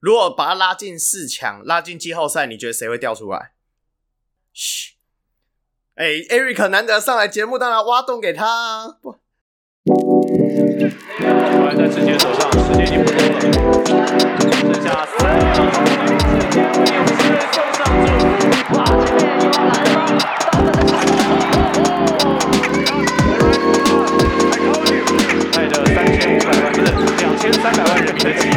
如果把他拉进四强，拉进季后赛，你觉得谁会掉出来？嘘，哎，Eric 难得上来节目，当然挖洞给他啊！不，球还在自己的手上，时间已经不多了，剩下三秒钟，勇士送上祝福，哇，这边又来了，等等的开幕，带着三千五百万，不是两千三百万人的期待。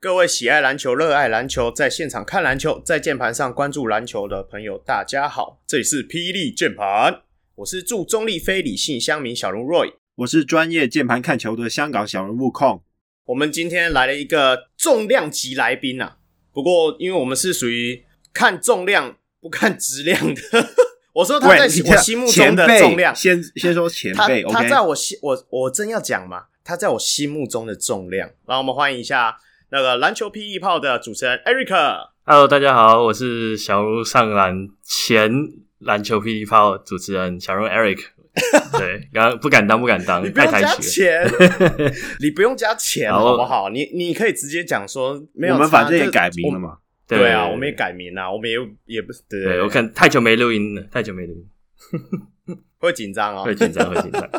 各位喜爱篮球、热爱篮球，在现场看篮球，在键盘上关注篮球的朋友，大家好，这里是霹雳键盘，我是驻中立非理性乡民小人 Roy，我是专业键盘看球的香港小人物控。我们今天来了一个重量级来宾啊，不过因为我们是属于看重量不看质量的，我说他在我心目中的重量，先先说前辈，他他在我心我我真要讲嘛，他在我心目中的重量，然后我们欢迎一下。那个篮球 P E 炮的主持人 Eric，Hello，大家好，我是小鹿上篮前篮球霹雳炮主持人小鹿 Eric。对，然后不敢当，不敢当，你不用加钱，你不用加钱，好不好？你你可以直接讲说，没有，我们反正也改名了嘛。对啊，我们也改名了，我们也也不是。对，我看太久没录音了，太久没录音，会紧张哦，会紧张，会紧张。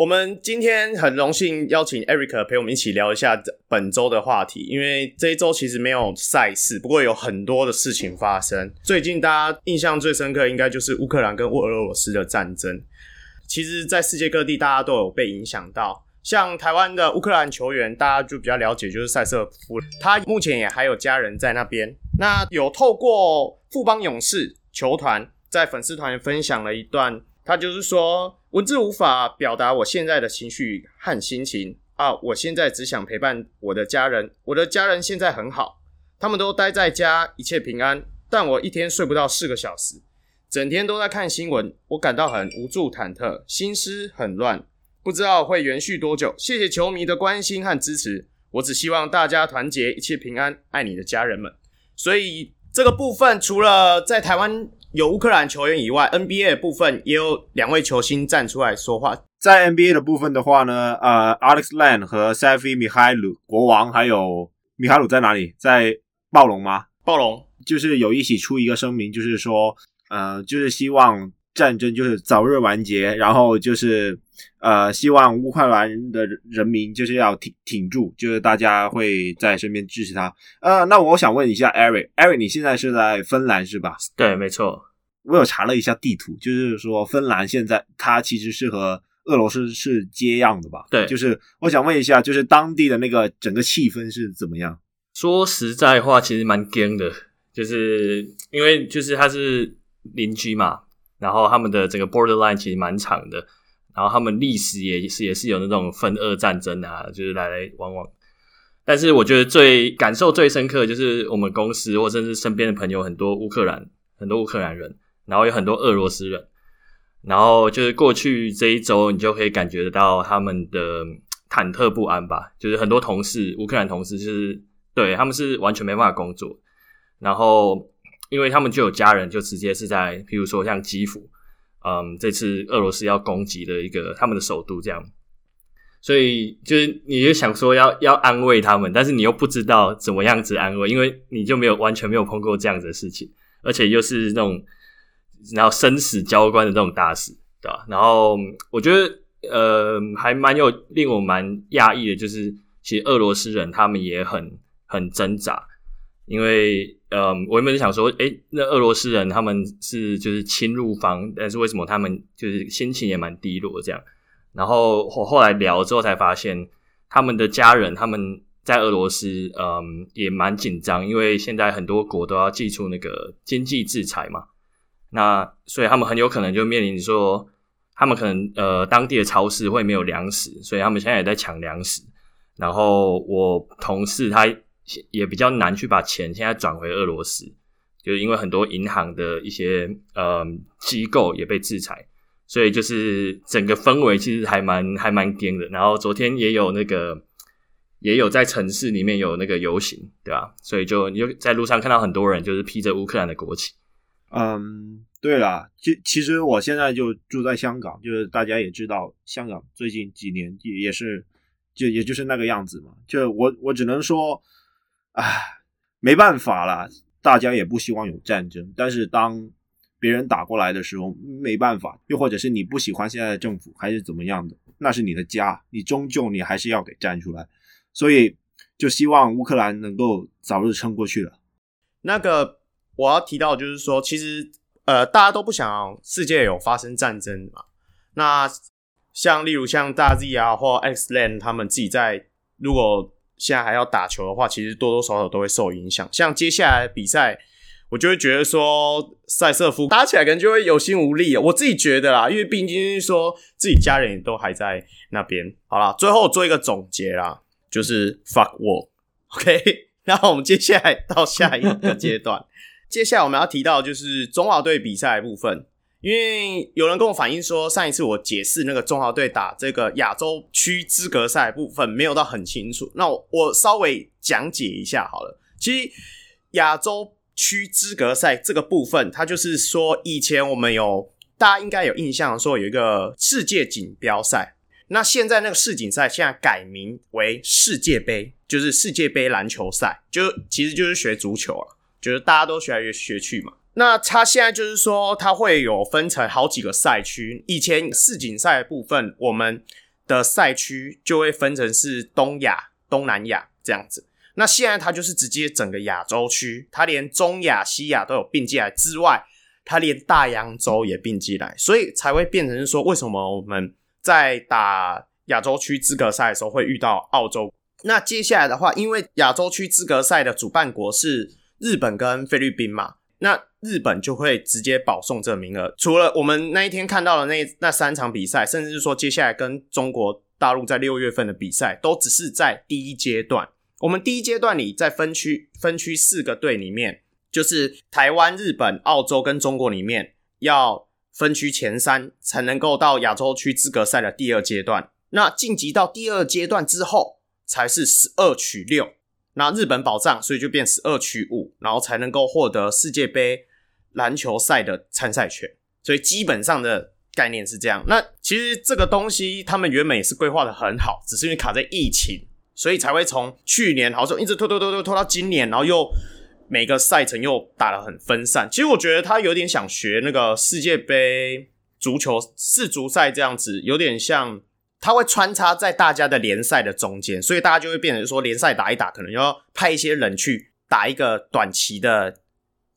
我们今天很荣幸邀请 Eric 陪我们一起聊一下本周的话题，因为这一周其实没有赛事，不过有很多的事情发生。最近大家印象最深刻，应该就是乌克兰跟俄罗斯的战争。其实，在世界各地，大家都有被影响到。像台湾的乌克兰球员，大家就比较了解，就是塞瑟夫，他目前也还有家人在那边。那有透过富邦勇士球团在粉丝团分享了一段，他就是说。文字无法表达我现在的情绪和心情啊！我现在只想陪伴我的家人，我的家人现在很好，他们都待在家，一切平安。但我一天睡不到四个小时，整天都在看新闻，我感到很无助、忐忑，心思很乱，不知道会延续多久。谢谢球迷的关心和支持，我只希望大家团结，一切平安，爱你的家人们。所以这个部分，除了在台湾。有乌克兰球员以外，NBA 的部分也有两位球星站出来说话。在 NBA 的部分的话呢，呃，Alex Len 和 Svi Mykhailiuk 国王，还有米哈鲁在哪里？在暴龙吗？暴龙就是有一起出一个声明，就是说，呃，就是希望战争就是早日完结，然后就是。呃，希望乌克兰的人民就是要挺挺住，就是大家会在身边支持他。呃，那我想问一下 Eric，Eric，你现在是在芬兰是吧？对，没错。我有查了一下地图，就是说芬兰现在它其实是和俄罗斯是接壤的吧？对，就是我想问一下，就是当地的那个整个气氛是怎么样？说实在话，其实蛮惊的，就是因为就是它是邻居嘛，然后他们的这个 borderline 其实蛮长的。然后他们历史也是也是有那种分二战争啊，就是来来往往。但是我觉得最感受最深刻的就是我们公司或甚至身边的朋友很多乌克兰很多乌克兰人，然后有很多俄罗斯人，然后就是过去这一周你就可以感觉得到他们的忐忑不安吧。就是很多同事乌克兰同事就是对他们是完全没办法工作，然后因为他们就有家人就直接是在，譬如说像基辅。嗯，这次俄罗斯要攻击的一个他们的首都，这样，所以就是你就想说要要安慰他们，但是你又不知道怎么样子安慰，因为你就没有完全没有碰过这样子的事情，而且又是那种然后生死交关的这种大事，对吧？然后我觉得呃还蛮有令我蛮讶异的，就是其实俄罗斯人他们也很很挣扎，因为。嗯，我原本是想说，诶，那俄罗斯人他们是就是侵入方，但是为什么他们就是心情也蛮低落这样？然后我后来聊之后才发现，他们的家人他们在俄罗斯，嗯，也蛮紧张，因为现在很多国都要祭出那个经济制裁嘛，那所以他们很有可能就面临说，他们可能呃当地的超市会没有粮食，所以他们现在也在抢粮食。然后我同事他。也比较难去把钱现在转回俄罗斯，就是因为很多银行的一些呃机构也被制裁，所以就是整个氛围其实还蛮还蛮癫的。然后昨天也有那个也有在城市里面有那个游行，对吧？所以就你就在路上看到很多人就是披着乌克兰的国旗。嗯，对了，其其实我现在就住在香港，就是大家也知道，香港最近几年也也是就也就是那个样子嘛。就我我只能说，唉，没办法了，大家也不希望有战争，但是当。别人打过来的时候没办法，又或者是你不喜欢现在的政府，还是怎么样的，那是你的家，你终究你还是要给站出来。所以就希望乌克兰能够早日撑过去了。那个我要提到就是说，其实呃大家都不想世界有发生战争嘛。那像例如像大 Z 啊或 X Land 他们自己在如果现在还要打球的话，其实多多少少都会受影响。像接下来比赛。我就会觉得说，赛瑟夫打起来可能就会有心无力。我自己觉得啦，因为毕竟说自己家人也都还在那边。好啦，最后做一个总结啦，就是 fuck war，OK。那我们接下来到下一个阶段，接下来我们要提到就是中华队比赛的部分，因为有人跟我反映说，上一次我解释那个中华队打这个亚洲区资格赛部分没有到很清楚，那我，我稍微讲解一下好了。其实亚洲。区资格赛这个部分，它就是说，以前我们有大家应该有印象，说有一个世界锦标赛。那现在那个世锦赛现在改名为世界杯，就是世界杯篮球赛，就其实就是学足球了，就是大家都学来学去嘛。那它现在就是说，它会有分成好几个赛区。以前世锦赛的部分，我们的赛区就会分成是东亚、东南亚这样子。那现在它就是直接整个亚洲区，它连中亚、西亚都有并进来之外，它连大洋洲也并进来，所以才会变成是说，为什么我们在打亚洲区资格赛的时候会遇到澳洲？那接下来的话，因为亚洲区资格赛的主办国是日本跟菲律宾嘛，那日本就会直接保送这名额。除了我们那一天看到的那那三场比赛，甚至是说接下来跟中国大陆在六月份的比赛，都只是在第一阶段。我们第一阶段里，在分区分区四个队里面，就是台湾、日本、澳洲跟中国里面，要分区前三才能够到亚洲区资格赛的第二阶段。那晋级到第二阶段之后，才是十二取六。那日本保障，所以就变十二取五，然后才能够获得世界杯篮球赛的参赛权。所以基本上的概念是这样。那其实这个东西，他们原本也是规划的很好，只是因为卡在疫情。所以才会从去年好像一直拖拖拖拖拖到今年，然后又每个赛程又打得很分散。其实我觉得他有点想学那个世界杯足球世足赛这样子，有点像他会穿插在大家的联赛的中间，所以大家就会变成说联赛打一打，可能要派一些人去打一个短期的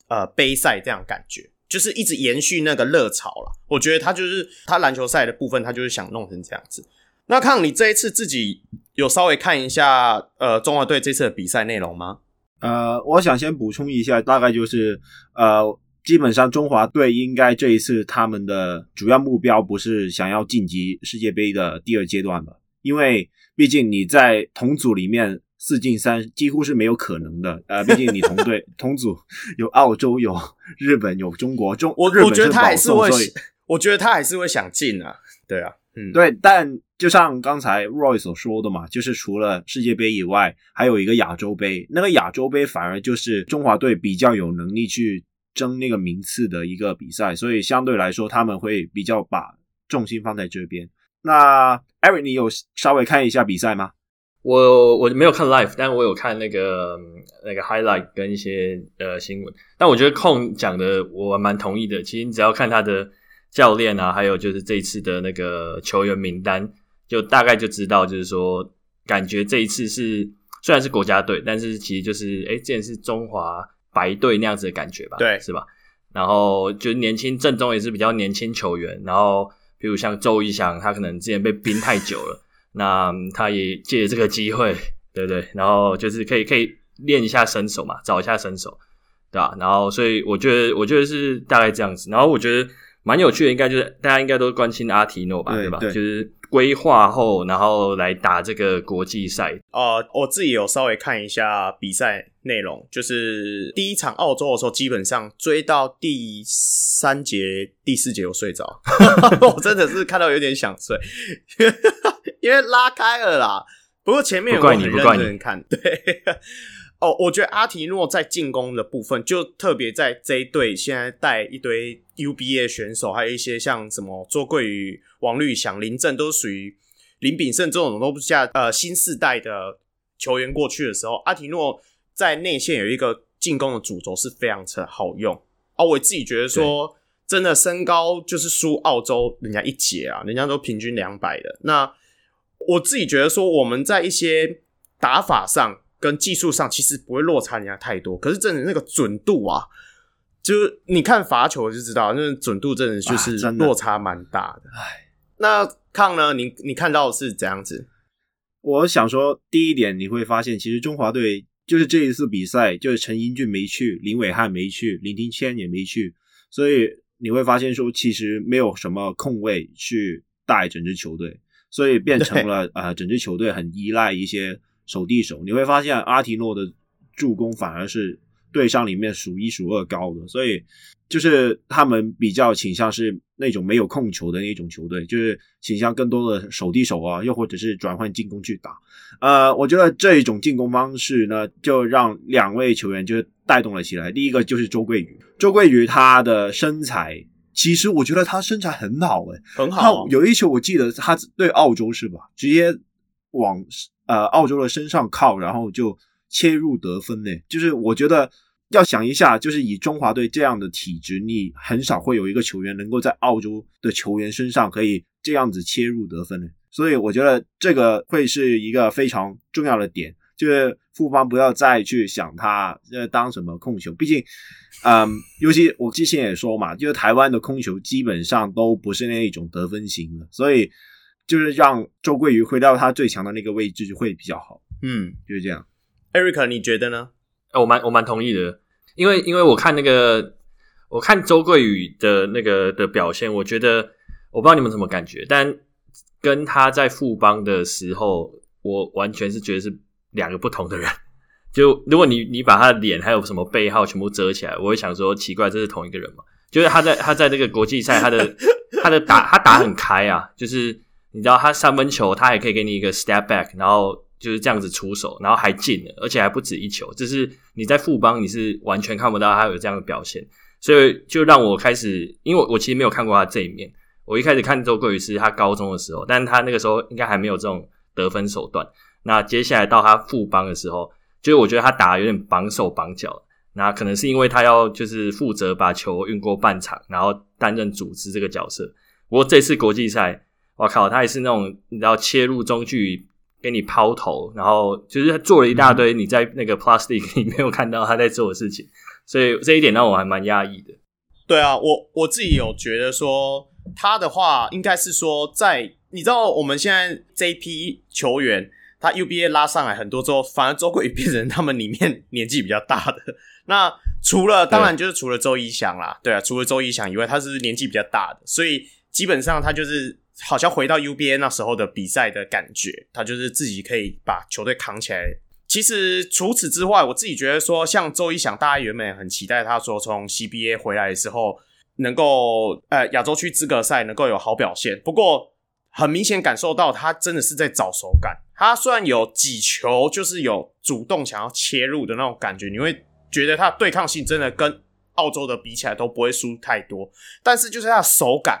呃杯赛，这样感觉就是一直延续那个热潮了。我觉得他就是他篮球赛的部分，他就是想弄成这样子。那看你这一次自己有稍微看一下呃中华队这次的比赛内容吗？呃，我想先补充一下，大概就是呃，基本上中华队应该这一次他们的主要目标不是想要晋级世界杯的第二阶段吧，因为毕竟你在同组里面四进三几乎是没有可能的。呃，毕竟你同队 同组有澳洲、有日本、有中国，中我我觉得他还是会，我觉得他还是会想进啊，对啊。嗯，对，但就像刚才 Roy 所说的嘛，就是除了世界杯以外，还有一个亚洲杯。那个亚洲杯反而就是中华队比较有能力去争那个名次的一个比赛，所以相对来说他们会比较把重心放在这边。那 Eric，你有稍微看一下比赛吗？我我没有看 live，但我有看那个那个 highlight 跟一些呃新闻。但我觉得控讲的我蛮同意的。其实你只要看他的。教练啊，还有就是这一次的那个球员名单，就大概就知道，就是说，感觉这一次是虽然是国家队，但是其实就是，诶，之前是中华白队那样子的感觉吧，对，是吧？然后就是年轻正中也是比较年轻球员，然后比如像周一翔，他可能之前被冰太久了，那他也借这个机会，对不对？然后就是可以可以练一下身手嘛，找一下身手，对吧？然后所以我觉得，我觉得是大概这样子。然后我觉得。蛮有趣的，应该就是大家应该都关心阿提诺吧，对，对吧？对，就是规划后，然后来打这个国际赛。呃，我自己有稍微看一下比赛内容，就是第一场澳洲的时候，基本上追到第三节、第四节我睡着，我真的是看到有点想睡，因为拉开了啦。不过前面我很认真看，对。哦，我觉得阿提诺在进攻的部分，就特别在这一队现在带一堆 UBA 选手，还有一些像什么周桂宇、王律祥、林振，都属于林炳胜这种都不下呃新世代的球员过去的时候，阿提诺在内线有一个进攻的主轴是非常的好用。啊，我自己觉得说，真的身高就是输澳洲人家一截啊，人家都平均两百的。那我自己觉得说，我们在一些打法上。跟技术上其实不会落差人家太多，可是真的那个准度啊，就是你看罚球就知道，那准度真的就是落差蛮大的。哎，那抗呢？你你看到的是怎样子？我想说，第一点你会发现，其实中华队就是这一次比赛，就是陈英俊没去，林伟汉没去，林庭谦也没去，所以你会发现说，其实没有什么空位去带整支球队，所以变成了啊、呃，整支球队很依赖一些。手递手，你会发现阿提诺的助攻反而是队上里面数一数二高的，所以就是他们比较倾向是那种没有控球的那种球队，就是倾向更多的手递手啊，又或者是转换进攻去打。呃，我觉得这一种进攻方式呢，就让两位球员就带动了起来。第一个就是周桂宇，周桂宇他的身材，其实我觉得他身材很好诶、欸，很好。有一球我记得他对澳洲是吧，直接往。呃，澳洲的身上靠，然后就切入得分呢。就是我觉得要想一下，就是以中华队这样的体质，你很少会有一个球员能够在澳洲的球员身上可以这样子切入得分的。所以我觉得这个会是一个非常重要的点，就是富邦不要再去想他呃当什么控球，毕竟，嗯，尤其我之前也说嘛，就是台湾的控球基本上都不是那一种得分型的，所以。就是让周桂宇回到他最强的那个位置就会比较好。嗯，就是这样。Eric，你觉得呢？我蛮我蛮同意的，因为因为我看那个我看周桂宇的那个的表现，我觉得我不知道你们什么感觉，但跟他在富邦的时候，我完全是觉得是两个不同的人。就如果你你把他的脸还有什么背号全部遮起来，我会想说奇怪，这是同一个人吗？就是他在他在那个国际赛，他的 他的打他打很开啊，就是。你知道他三分球，他还可以给你一个 step back，然后就是这样子出手，然后还进了，而且还不止一球。这是你在富邦你是完全看不到他有这样的表现，所以就让我开始，因为我我其实没有看过他这一面。我一开始看周桂宇是他高中的时候，但是他那个时候应该还没有这种得分手段。那接下来到他富邦的时候，就是我觉得他打有点绑手绑脚。那可能是因为他要就是负责把球运过半场，然后担任组织这个角色。不过这次国际赛。我靠，他也是那种你知道切入中距给你抛投，然后就是他做了一大堆你在那个 plastic 里没有 看到他在做的事情，所以这一点让我还蛮压抑的。对啊，我我自己有觉得说他的话应该是说在你知道我们现在这一批球员，他 UBA 拉上来很多之后，反而周桂宇变成他们里面年纪比较大的。那除了当然就是除了周一翔啦，对啊，除了周一翔以外，他是年纪比较大的，所以基本上他就是。好像回到 UBA 那时候的比赛的感觉，他就是自己可以把球队扛起来。其实除此之外，我自己觉得说，像周一翔，大家原本很期待他说从 CBA 回来的时候，能够呃亚洲区资格赛能够有好表现。不过很明显感受到他真的是在找手感。他虽然有几球就是有主动想要切入的那种感觉，你会觉得他对抗性真的跟澳洲的比起来都不会输太多，但是就是他的手感。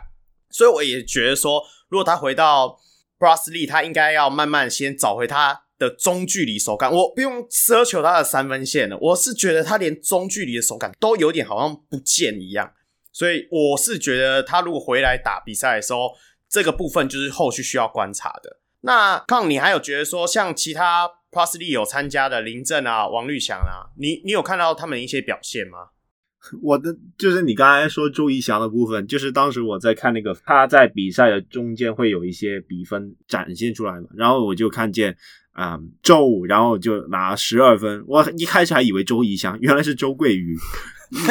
所以我也觉得说，如果他回到 Plus League，他应该要慢慢先找回他的中距离手感。我不用奢求他的三分线了，我是觉得他连中距离的手感都有点好像不见一样。所以我是觉得他如果回来打比赛的时候，这个部分就是后续需要观察的。那康，你还有觉得说，像其他 Plus League 有参加的林振啊、王绿翔啊，你你有看到他们一些表现吗？我的就是你刚才说周怡翔的部分，就是当时我在看那个他在比赛的中间会有一些比分展现出来嘛，然后我就看见啊、嗯、周五，然后就拿十二分，我一开始还以为周怡翔，原来是周桂宇，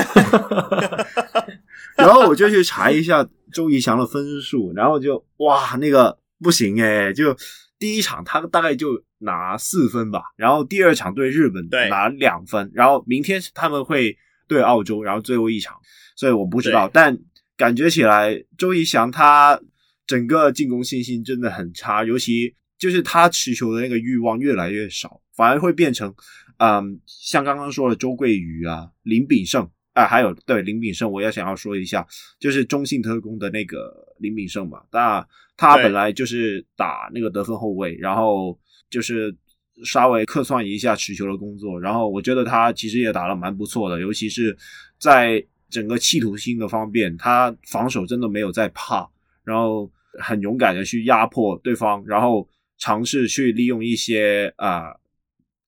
然后我就去查一下周怡翔的分数，然后就哇那个不行诶，就。第一场他大概就拿四分吧，然后第二场对日本拿两分，然后明天他们会对澳洲，然后最后一场，所以我不知道，但感觉起来周仪翔他整个进攻信心真的很差，尤其就是他持球的那个欲望越来越少，反而会变成，嗯，像刚刚说的周桂宇啊、林炳胜啊，还有对林炳胜，我也想要说一下，就是中信特工的那个林炳胜嘛，那他本来就是打那个得分后卫，然后就是稍微客串一下持球的工作，然后我觉得他其实也打得蛮不错的，尤其是在整个企图心的方面，他防守真的没有在怕，然后很勇敢的去压迫对方，然后尝试去利用一些啊、呃、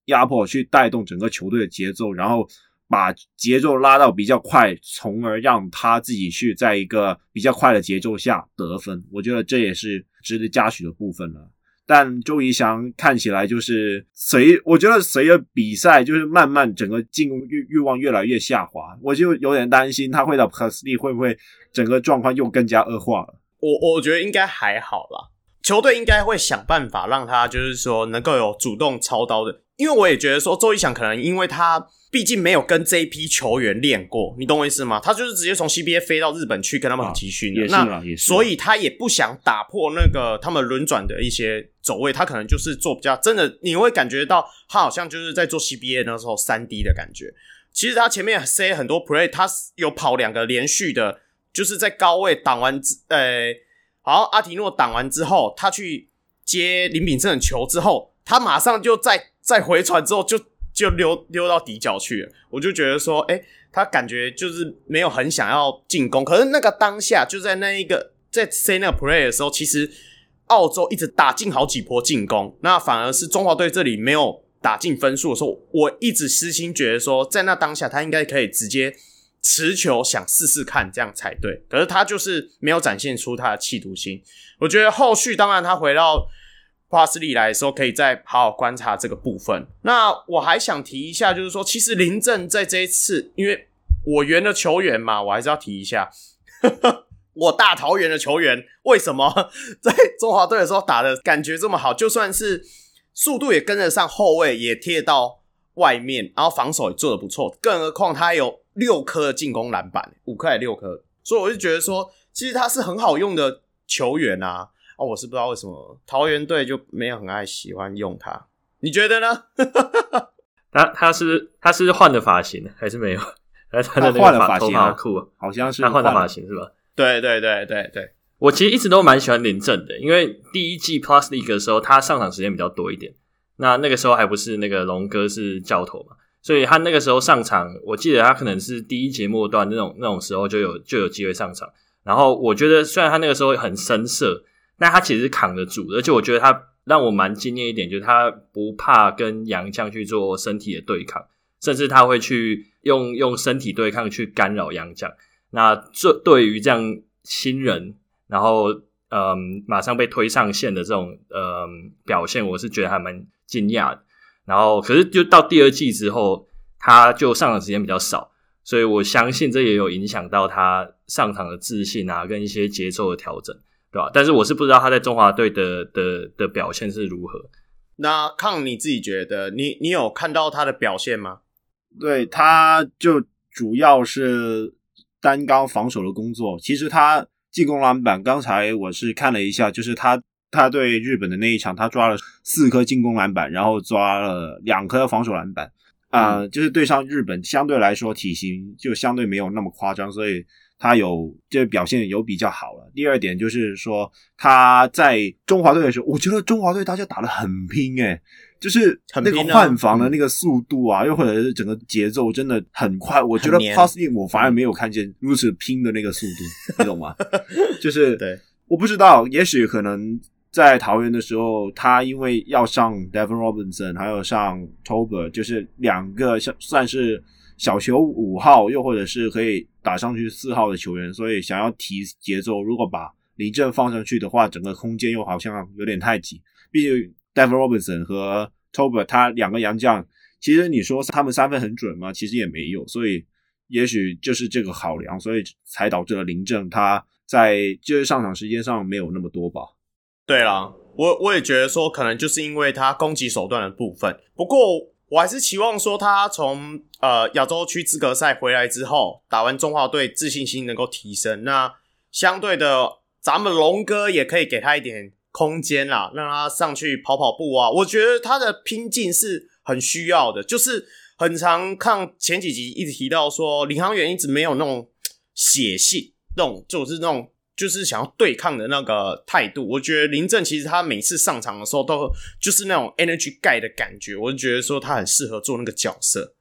压迫去带动整个球队的节奏，然后把节奏拉到比较快，从而让他自己去在一个比较快的节奏下得分。我觉得这也是值得嘉许的部分了。但周仪翔看起来就是随，我觉得随着比赛就是慢慢整个进攻欲欲望越来越下滑，我就有点担心他会到 Plus 会不会整个状况又更加恶化了。我我觉得应该还好啦，球队应该会想办法让他就是说能够有主动操刀的，因为我也觉得说周仪翔可能因为他。毕竟没有跟这一批球员练过，你懂我意思吗？他就是直接从 CBA 飞到日本去跟他们集训的，那所以他也不想打破那个他们轮转的一些走位，他可能就是做比较真的，你会感觉到他好像就是在做 CBA 那时候三 D 的感觉。其实他前面塞很多 play，他有跑两个连续的，就是在高位挡完之，呃，好，阿提诺挡完之后，他去接林炳胜的球之后，他马上就在再回传之后就。就溜溜到底角去了，我就觉得说，哎、他感觉就是没有很想要进攻。可是那个当下，就在那一个在 say 那个 play 的时候，其实澳洲一直打进好几波进攻，那反而是中华队这里没有打进分数的时候，我一直私心觉得说，在那当下他应该可以直接持球想试试看这样才对。可是他就是没有展现出他的企图心。我觉得后续当然他回到。帕斯利来的时候，可以再好好观察这个部分。那我还想提一下，就是说，其实林政在这一次，因为我圆的球员嘛，我还是要提一下，我大桃园的球员为什么 在中华队的时候打的感觉这么好？就算是速度也跟得上，后卫也贴到外面，然后防守也做得不错，更何况他有六颗进攻篮板，五颗还是六颗，所以我就觉得说，其实他是很好用的球员啊。哦，我是不知道为什么桃园队就没有很爱喜欢用他，你觉得呢？他他是他是换的发型还是没有？他的换了发型，好酷啊！好像是他换的发型是吧？对对对对对，我其实一直都蛮喜欢林政的，因为第一季 Plus League 的时候他上场时间比较多一点，那那个时候还不是那个龙哥是教头嘛，所以他那个时候上场，我记得他可能是第一节末段那种那种时候就有就有机会上场，然后我觉得虽然他那个时候很生涩。但他其实扛得住，而且我觉得他让我蛮惊艳一点，就是他不怕跟洋将去做身体的对抗，甚至他会去用用身体对抗去干扰洋将。那这对于这样新人，然后嗯马上被推上线的这种嗯表现，我是觉得还蛮惊讶的。然后可是就到第二季之后，他就上场时间比较少，所以我相信这也有影响到他上场的自信啊，跟一些节奏的调整。对吧？但是我是不知道他在中华队的的的表现是如何。那康你自己觉得，你你有看到他的表现吗？对，他就主要是担纲防守的工作。其实他进攻篮板，刚才我是看了一下，就是他他对日本的那一场，他抓了四颗进攻篮板，然后抓了两颗防守篮板。啊、呃，就是对上日本，相对来说体型就相对没有那么夸张，所以。他有这表现有比较好了。第二点就是说，他在中华队的时候，我觉得中华队大家打得很拼诶，就是那个换防的那个速度啊，又或者是整个节奏真的很快。我觉得 Pasty 我反而没有看见如此拼的那个速度，你懂吗？就是 对，我不知道，也许可能在桃园的时候，他因为要上 Devon Robinson，还有上 Tober，就是两个像算是。小球五号，又或者是可以打上去四号的球员，所以想要提节奏。如果把林振放上去的话，整个空间又好像有点太挤。毕竟 Devin Robinson 和 Tober 他两个洋将，其实你说他们三分很准吗？其实也没有。所以也许就是这个考量，所以才导致了林政他在就是上场时间上没有那么多吧。对啦，我我也觉得说，可能就是因为他攻击手段的部分。不过我还是期望说，他从呃亚洲区资格赛回来之后，打完中华队，自信心能够提升。那相对的，咱们龙哥也可以给他一点空间啦，让他上去跑跑步啊。我觉得他的拼劲是很需要的，就是很常看前几集一直提到说，领航员一直没有那种血性，那种就是那种。就是想要对抗的那个态度，我觉得林正其实他每次上场的时候都就是那种 energy guy 的感觉，我就觉得说他很适合做那个角色。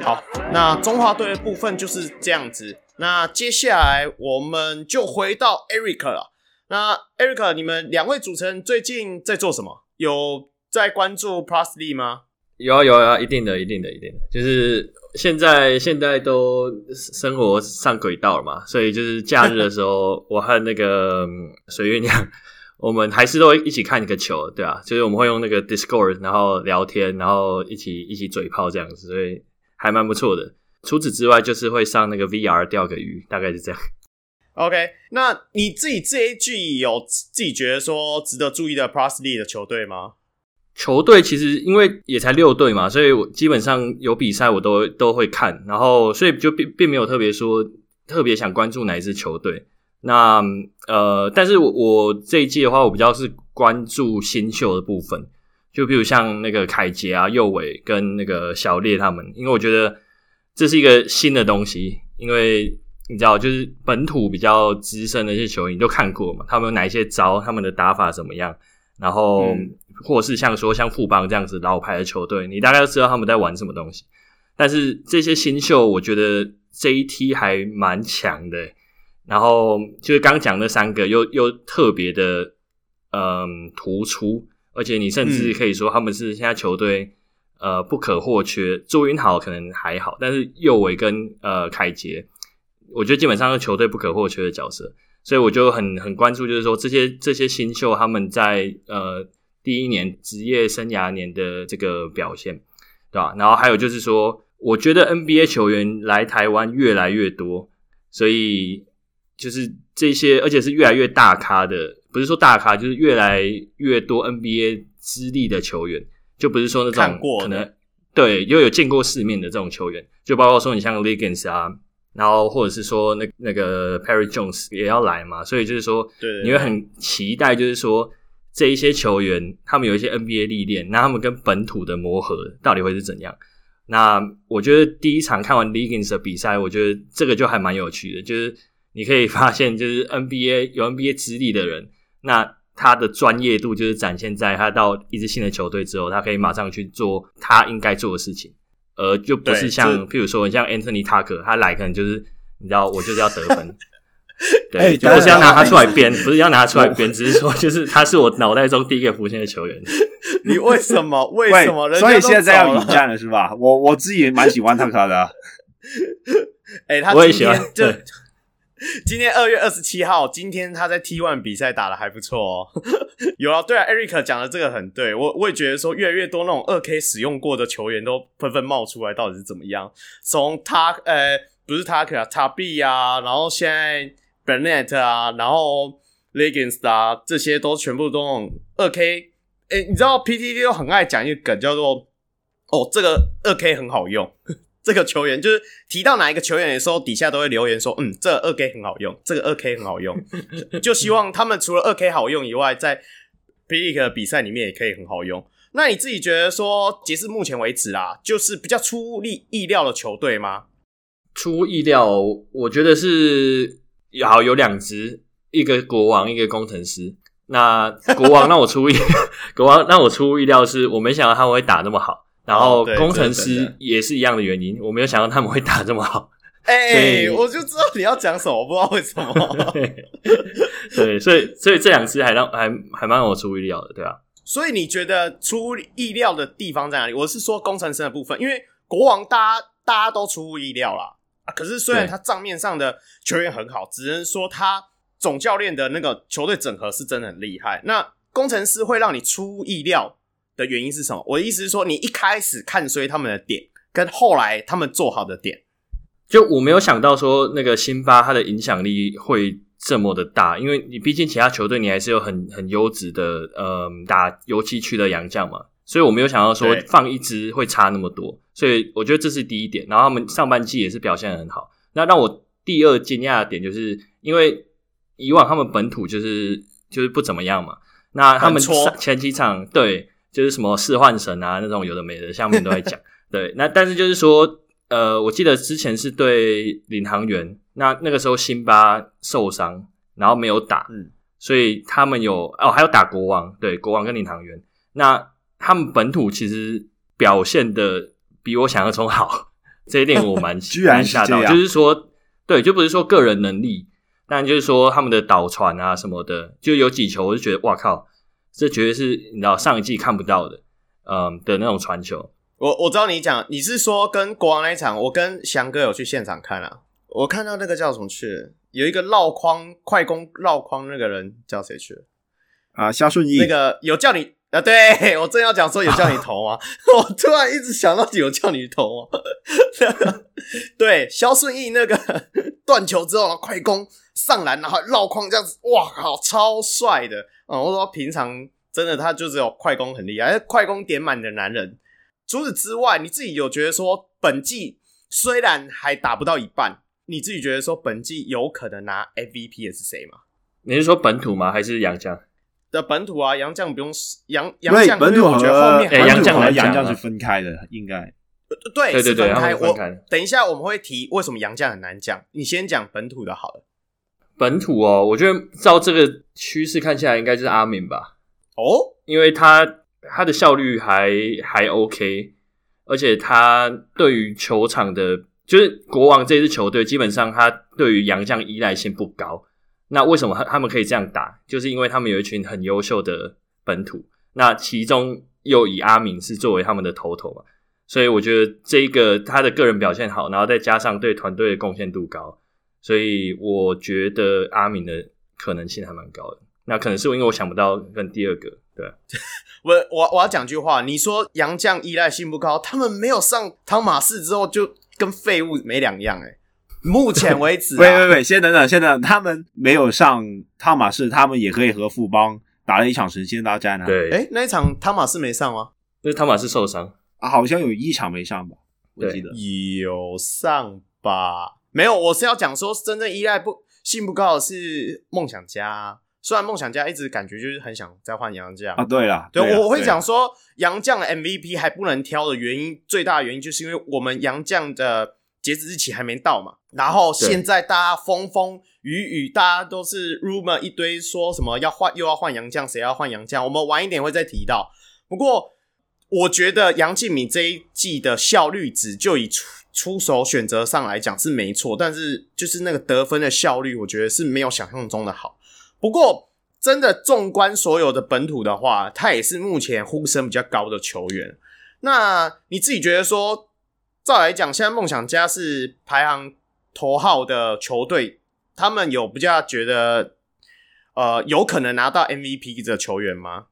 好，那中华队的部分就是这样子。那接下来我们就回到 Eric 了。那 Eric，你们两位主持人最近在做什么？有在关注 Plusley 吗？有啊有啊，一定的，一定的，一定的，就是。现在现在都生活上轨道了嘛，所以就是假日的时候，我和那个水月娘，我们还是都会一起看一个球，对啊，就是我们会用那个 Discord，然后聊天，然后一起一起嘴炮这样子，所以还蛮不错的。除此之外，就是会上那个 VR 钓个鱼，大概是这样。OK，那你自己这一季有自己觉得说值得注意的 League 的球队吗？球队其实因为也才六队嘛，所以我基本上有比赛我都都会看，然后所以就并并没有特别说特别想关注哪一支球队。那呃，但是我，我这一季的话，我比较是关注新秀的部分，就比如像那个凯杰啊、右伟跟那个小烈他们，因为我觉得这是一个新的东西，因为你知道，就是本土比较资深的一些球员你都看过嘛，他们有哪一些招，他们的打法怎么样，然后。嗯或是像说像富邦这样子老牌的球队，你大概都知道他们在玩什么东西。但是这些新秀，我觉得这一梯还蛮强的。然后就是刚讲那三个又，又又特别的嗯突出，而且你甚至可以说他们是现在球队呃不可或缺。朱云豪可能还好，但是右伟跟呃凯杰，我觉得基本上是球队不可或缺的角色。所以我就很很关注，就是说这些这些新秀他们在呃。第一年职业生涯年的这个表现，对吧？然后还有就是说，我觉得 NBA 球员来台湾越来越多，所以就是这些，而且是越来越大咖的，不是说大咖，就是越来越多 NBA 资历的球员，就不是说那种可能对又有见过世面的这种球员，就包括说你像 Liggins 啊，然后或者是说那那个 Perry Jones 也要来嘛，所以就是说，对，你会很期待，就是说。这一些球员，他们有一些 NBA 历练，那他们跟本土的磨合到底会是怎样？那我觉得第一场看完 Liggins 的比赛，我觉得这个就还蛮有趣的，就是你可以发现，就是 NBA 有 NBA 资历的人，那他的专业度就是展现在他到一支新的球队之后，他可以马上去做他应该做的事情，而就不是像譬如说像 Anthony Tucker，他来可能就是你知道，我就是要得分。对，欸、就不是要拿他出来编，不是要拿他出来编，只是说，就是他是我脑袋中第一个浮现的球员。你为什么？为什么？所以现在要引战了是吧？我我自己也蛮喜欢他卡的、啊。哎、欸，他我也喜欢。就 今天二月二十七号，今天他在 T One 比赛打得还不错哦。有啊，对啊，Eric 讲的这个很对，我我也觉得说，越来越多那种二 K 使用过的球员都纷纷冒出来，到底是怎么样？从他呃，不是他啊，塔比啊，然后现在。Bennett 啊，然后 Legends 啊，这些都全部都用二 K。诶，你知道 PTT 都很爱讲一个梗，叫做“哦，这个二 K 很好用”。这个球员就是提到哪一个球员的时候，底下都会留言说：“嗯，这个二 K 很好用，这个二 K 很好用。”就希望他们除了二 K 好用以外，在 P-League 比赛里面也可以很好用。那你自己觉得说，截至目前为止啦，就是比较出乎意料的球队吗？出乎意料，我觉得是。好，有两支，一个国王，一个工程师。那国王让我出意，国王让我出乎意料，是我没想到他们会打那么好。然后工程师也是一样的原因，我没有想到他们会打这么好。哎、欸，我就知道你要讲什么，我不知道为什么。对，所以所以这两次还让还还蛮让我出乎意料的，对啊。所以你觉得出乎意料的地方在哪里？我是说工程师的部分，因为国王大家大家都出乎意料啦。可是，虽然他账面上的球员很好，只能说他总教练的那个球队整合是真的很厉害。那工程师会让你出乎意料的原因是什么？我的意思是说，你一开始看衰他们的点，跟后来他们做好的点。就我没有想到说那个辛巴他的影响力会这么的大，因为你毕竟其他球队你还是有很很优质的呃打游击区的洋将嘛，所以我没有想到说放一支会差那么多，所以我觉得这是第一点。然后他们上半季也是表现得很好。那让我第二惊讶的点就是因为以往他们本土就是就是不怎么样嘛，那他们前几场对就是什么四幻神啊那种有的没的，下面都在讲。对，那但是就是说。呃，我记得之前是对领航员，那那个时候辛巴受伤，然后没有打，嗯，所以他们有哦，还有打国王，对，国王跟领航员，那他们本土其实表现的比我想象中好，这一点我蛮 居然吓到，就是说，对，就不是说个人能力，但就是说他们的导传啊什么的，就有几球我就觉得哇靠，这绝对是你知道上一季看不到的，嗯的那种传球。我我知道你讲，你是说跟国王那一场，我跟翔哥有去现场看啊。我看到那个叫什么去，有一个绕框快攻绕框那个人叫谁去了？啊，肖顺义。那个有叫你啊？对，我正要讲说有叫你投吗？我突然一直想到有叫你投吗？对，肖顺义那个 断球之后然后快攻上篮，然后绕框这样子，哇靠，超帅的啊！我说平常真的他就只有快攻很厉害，快攻点满的男人。除此之外，你自己有觉得说本季虽然还打不到一半，你自己觉得说本季有可能拿 MVP 的是谁吗？你是说本土吗？还是洋将的本土啊？洋将不用洋洋将，本土我觉得后面洋将和洋将是分开的，应该对对对对，分开。分开我等一下我们会提为什么洋将很难讲，你先讲本土的好了。本土哦，我觉得照这个趋势看起来，应该就是阿敏吧？哦，因为他。他的效率还还 OK，而且他对于球场的，就是国王这支球队，基本上他对于洋将依赖性不高。那为什么他他们可以这样打？就是因为他们有一群很优秀的本土，那其中又以阿明是作为他们的头头嘛，所以我觉得这个他的个人表现好，然后再加上对团队的贡献度高，所以我觉得阿明的可能性还蛮高的。那可能是因为我想不到跟第二个。对，我我我要讲句话，你说杨将依赖性不高，他们没有上汤马士之后就跟废物没两样哎。目前为止、啊，喂喂喂，先等等，先等等，他们没有上汤马士，他们也可以和富邦打了一场神仙大战呢、啊。对，哎，那一场汤马士没上吗？那汤马士受伤啊，好像有一场没上吧？我记得有上吧？没有，我是要讲说，真正依赖不信不高的是梦想家、啊。虽然梦想家一直感觉就是很想再换杨将啊，对啦，对，对，我会讲说杨将的 MVP 还不能挑的原因，最大的原因就是因为我们杨将的截止日期还没到嘛。然后现在大家风风雨雨，大家都是 rumor 一堆，说什么要换又要换杨将，谁要换杨将？我们晚一点会再提到。不过我觉得杨敬敏这一季的效率值就以出出手选择上来讲是没错，但是就是那个得分的效率，我觉得是没有想象中的好。不过，真的纵观所有的本土的话，他也是目前呼声比较高的球员。那你自己觉得说，照来讲，现在梦想家是排行头号的球队，他们有比较觉得呃有可能拿到 MVP 的球员吗？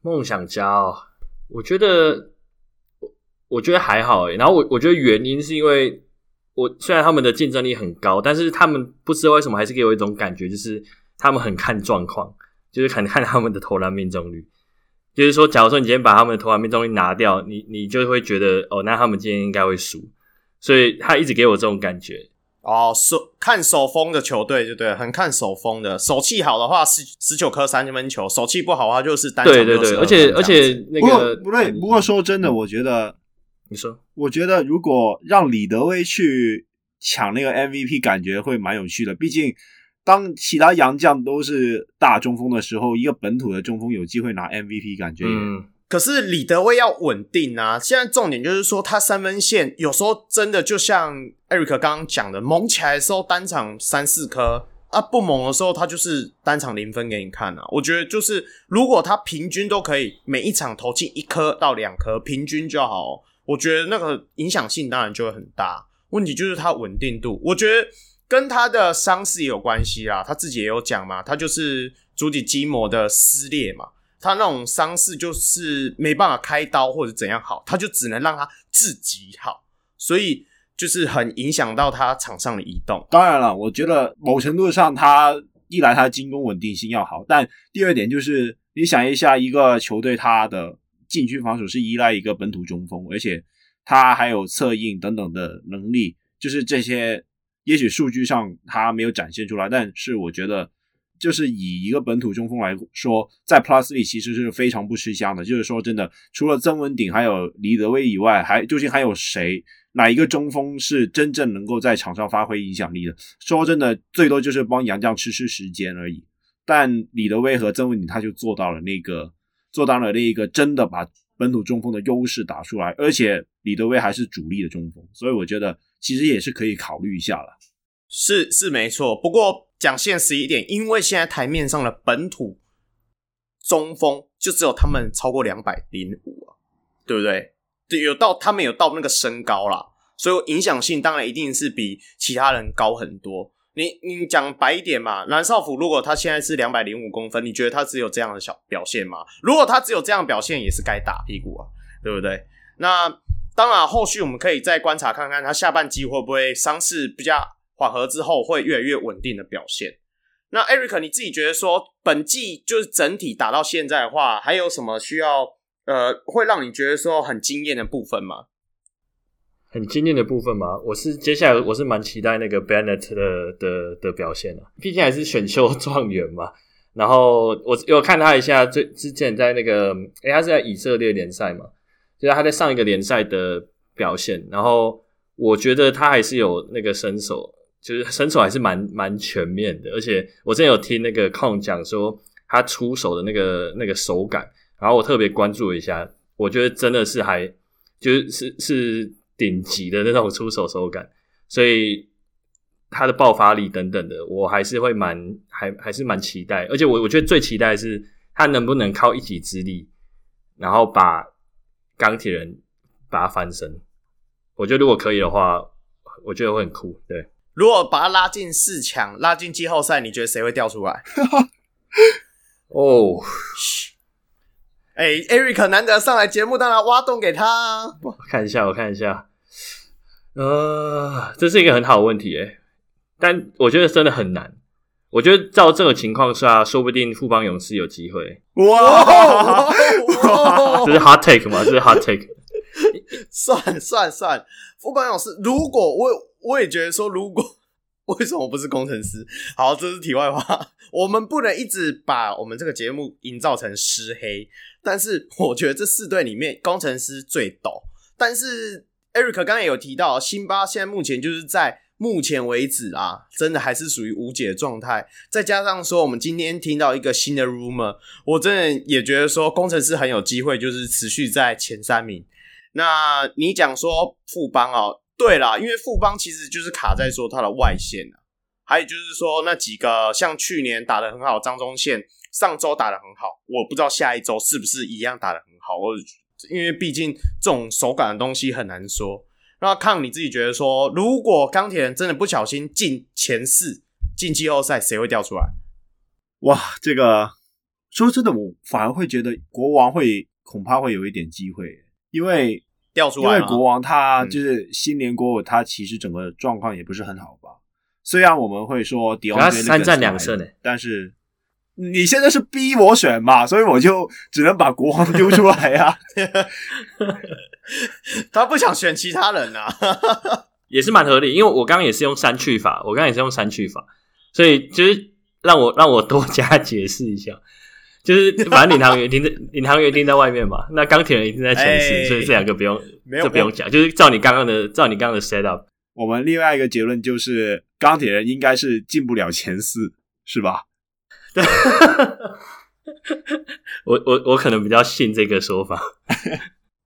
梦想家哦，我觉得我我觉得还好诶。然后我我觉得原因是因为我虽然他们的竞争力很高，但是他们不知道为什么还是给我一种感觉，就是。他们很看状况，就是很看他们的投篮命中率。就是说，假如说你今天把他们的投篮命中率拿掉，你你就会觉得哦，那他们今天应该会输。所以他一直给我这种感觉。哦，手看手风的球队，就对，很看手风的。手气好的话，十十九颗三分球；手气不好的话，就是单场对对对。而且而且那个不对，不过说真的，我觉得你说，我觉得如果让李德威去抢那个 MVP，感觉会蛮有趣的。毕竟。当其他洋将都是大中锋的时候，一个本土的中锋有机会拿 MVP，感觉。嗯，可是李德威要稳定啊！现在重点就是说，他三分线有时候真的就像 Eric 刚刚讲的，猛起来的时候单场三四颗啊，不猛的时候他就是单场零分给你看啊。我觉得就是如果他平均都可以每一场投进一颗到两颗，平均就好，我觉得那个影响性当然就会很大。问题就是他稳定度，我觉得。跟他的伤势也有关系啦，他自己也有讲嘛，他就是足底筋膜的撕裂嘛，他那种伤势就是没办法开刀或者怎样好，他就只能让他自己好，所以就是很影响到他场上的移动。当然了，我觉得某程度上，他一来他进攻稳定性要好，但第二点就是你想一下，一个球队他的禁区防守是依赖一个本土中锋，而且他还有策应等等的能力，就是这些，也许数据上他没有展现出来，但是我觉得。就是以一个本土中锋来说，在 Plus 里其实是非常不吃香的。就是说真的，除了曾文鼎还有李德威以外，还究竟还有谁？哪一个中锋是真正能够在场上发挥影响力的？说真的，最多就是帮杨绛吃吃时间而已。但李德威和曾文鼎他就做到了那个，做到了那一个真的把本土中锋的优势打出来，而且李德威还是主力的中锋，所以我觉得其实也是可以考虑一下了。是是没错，不过。讲现实一点，因为现在台面上的本土中锋就只有他们超过两百零五啊，对不对？对，有到他们有到那个身高啦，所以影响性当然一定是比其他人高很多。你你讲白一点嘛，蓝少辅如果他现在是两百零五公分，你觉得他只有这样的小表现吗？如果他只有这样表现，也是该打屁股啊，对不对？那当然，后续我们可以再观察看看他下半季会不会伤势比较。缓和之后会越来越稳定的表现。那 Eric，你自己觉得说本季就是整体打到现在的话，还有什么需要呃会让你觉得说很惊艳的部分吗？很惊艳的部分吗？我是接下来我是蛮期待那个 Bennett 的的的表现的，毕竟还是选秀状元嘛。然后我有看他一下，最之前在那个诶、他是在以色列联赛嘛，就是他在上一个联赛的表现。然后我觉得他还是有那个身手。就是身手还是蛮蛮全面的，而且我之前有听那个控讲说他出手的那个那个手感，然后我特别关注一下，我觉得真的是还就是是是顶级的那种出手手感，所以他的爆发力等等的，我还是会蛮还还是蛮期待，而且我我觉得最期待是他能不能靠一己之力，然后把钢铁人把他翻身，我觉得如果可以的话，我觉得会很酷，对。如果把他拉进四强，拉进季后赛，你觉得谁会掉出来？哦，哎，Eric 难得上来节目，当然挖洞给他啊。我看一下，我看一下，呃，这是一个很好的问题诶，但我觉得真的很难。我觉得照这个情况下，说不定富邦勇士有机会。哇，这是 hot take 吗？这是 hot take。算算算，富邦勇士，如果我。我也觉得说，如果 为什么我不是工程师？好，这是题外话。我们不能一直把我们这个节目营造成湿黑。但是我觉得这四队里面，工程师最抖。但是 Eric 刚刚也有提到，辛巴现在目前就是在目前为止啊，真的还是属于无解的状态。再加上说，我们今天听到一个新的 rumor，我真的也觉得说，工程师很有机会就是持续在前三名。那你讲说富邦哦。对啦，因为富邦其实就是卡在说它的外线啊，还有就是说那几个像去年打得很好张忠宪，上周打得很好，我不知道下一周是不是一样打得很好。我因为毕竟这种手感的东西很难说。那看你自己觉得说，如果钢铁人真的不小心进前四，进季后赛，谁会掉出来？哇，这个说真的，我反而会觉得国王会恐怕会有一点机会，因为。掉出来，因为国王他就是新年过后，他其实整个状况也不是很好吧。虽然我们会说迪奥三战两胜，但是你现在是逼我选嘛，所以我就只能把国王丢出来呀。他不想选其他人啊，也是蛮合理。因为我刚刚也是用删去法，我刚刚也是用删去法，所以就是让我让我多加解释一下。就是反正领航员定在领航员定在外面嘛，那钢铁人一定在前四，欸，所以这两个不用，没有这不用讲。就是照你刚刚的，照你刚刚的 set up，我们另外一个结论就是钢铁人应该是进不了前四，是吧？对，我我我可能比较信这个说法。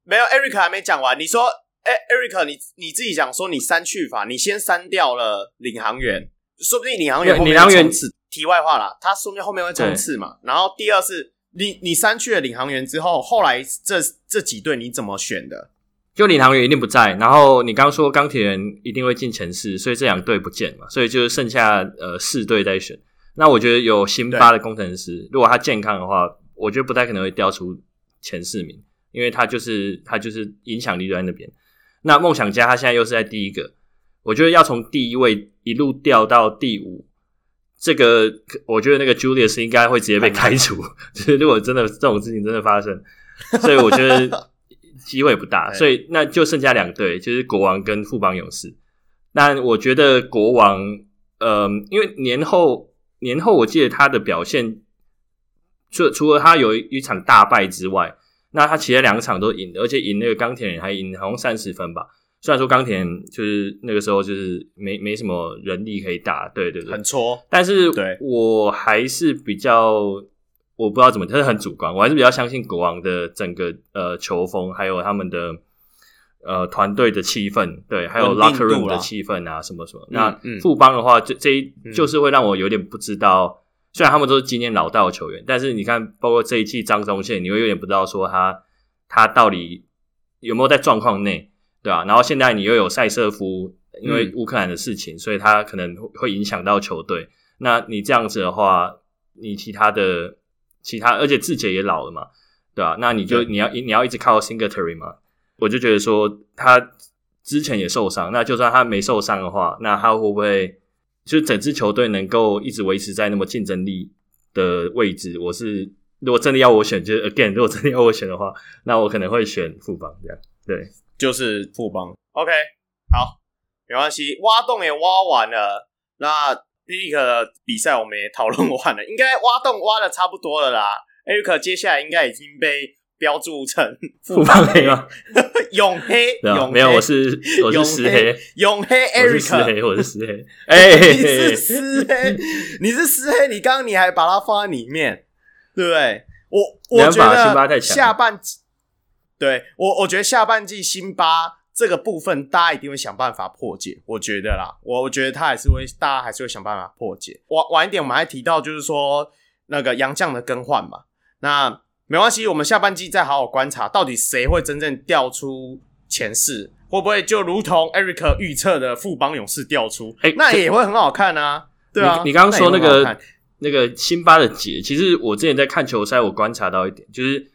没有，Eric 还没讲完。你说，哎，欸，Eric，你你自己讲说你删去法，你先删掉了领航员，说不定领航员领航员题外话啦，他说不定后面会冲刺嘛。然后第二是，你你删去了领航员之后，后来这这几队你怎么选的？就领航员一定不在，然后你刚说钢铁人一定会进前四，所以这两队不见嘛，所以就是剩下呃四队在选。那我觉得有辛巴的工程师，如果他健康的话，我觉得不太可能会掉出前四名，因为他就是他就是影响力就在那边。那梦想家他现在又是在第一个，我觉得要从第一位一路掉到第五，这个我觉得那个 Julius 应该会直接被开除。就是如果真的这种事情真的发生，所以我觉得机会不大。所以那就剩下两队，就是国王跟富邦勇士。那我觉得国王，呃，因为年后年后我记得他的表现，除除了他有,一场大败之外，那他其他两场都赢，而且赢那个钢铁人还赢好像三十分吧。虽然说钢铁人就是那个时候就是没没什么人力可以打，对对对，很挫。但是我还是比较我不知道怎么，但是很主观，我还是比较相信国王的整个呃球风，还有他们的呃团队的气氛，对，还有 locker room 的气氛啊什么什么。那富邦的话，这这一就是会让我有点不知道，虽然他们都是经验老道的球员，但是你看，包括这一季张宗宪，你会有点不知道说他他到底有没有在状况内。对啊，然后现在你又有塞瑟夫，因为乌克兰的事情，嗯、所以他可能会影响到球队。那你这样子的话，你其他的其他，而且志杰也老了嘛，对吧、啊？那你就你要你要一直靠 Singletary 嘛？我就觉得说他之前也受伤，那就算他没受伤的话，那他会不会就整支球队能够一直维持在那么竞争力的位置？我是如果真的要我选，就是 again，如果真的要我选的话，那我可能会选富邦这样，对。就是富邦，OK，好，没关系，挖洞也挖完了，那 League 的比赛我们也讨论完了，应该挖洞挖的差不多了啦。Eric 接下来应该已经被标注成富邦黑吗？永黑，永没有，我是我是实黑，永黑 Eric，实黑，我是石黑，哎，你是实黑，你是实黑，你刚刚你还把它放在里面，对不对？我我觉得下半。对我，我觉得下半季辛巴这个部分，大家一定会想办法破解。我觉得啦，我我觉得他还是会，大家还是会想办法破解。晚晚一点，我们还提到就是说那个杨将的更换嘛。那没关系，我们下半季再好好观察，到底谁会真正掉出前四，会不会就如同 Eric 预测的富邦勇士掉出？哎、欸，那也会很好看啊。对啊，你刚刚说那个那，那个辛巴的解，其实我之前在看球赛，我观察到一点，就是。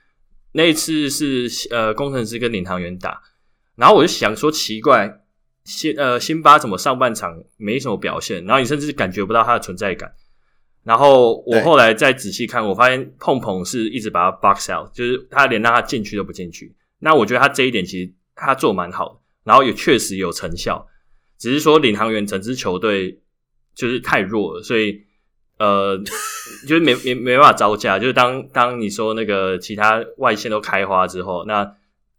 那一次是呃工程师跟领航员打，然后我就想说奇怪，辛呃辛巴怎么上半场没什么表现，然后你甚至感觉不到他的存在感。然后我后来再仔细看，我发现碰碰是一直把他 box out，就是他连让他进去都不进去。那我觉得他这一点其实他做蛮好的，然后也确实有成效，只是说领航员整支球队就是太弱了，所以。呃，就是没没没办法招架，就是当当你说那个其他外线都开花之后，那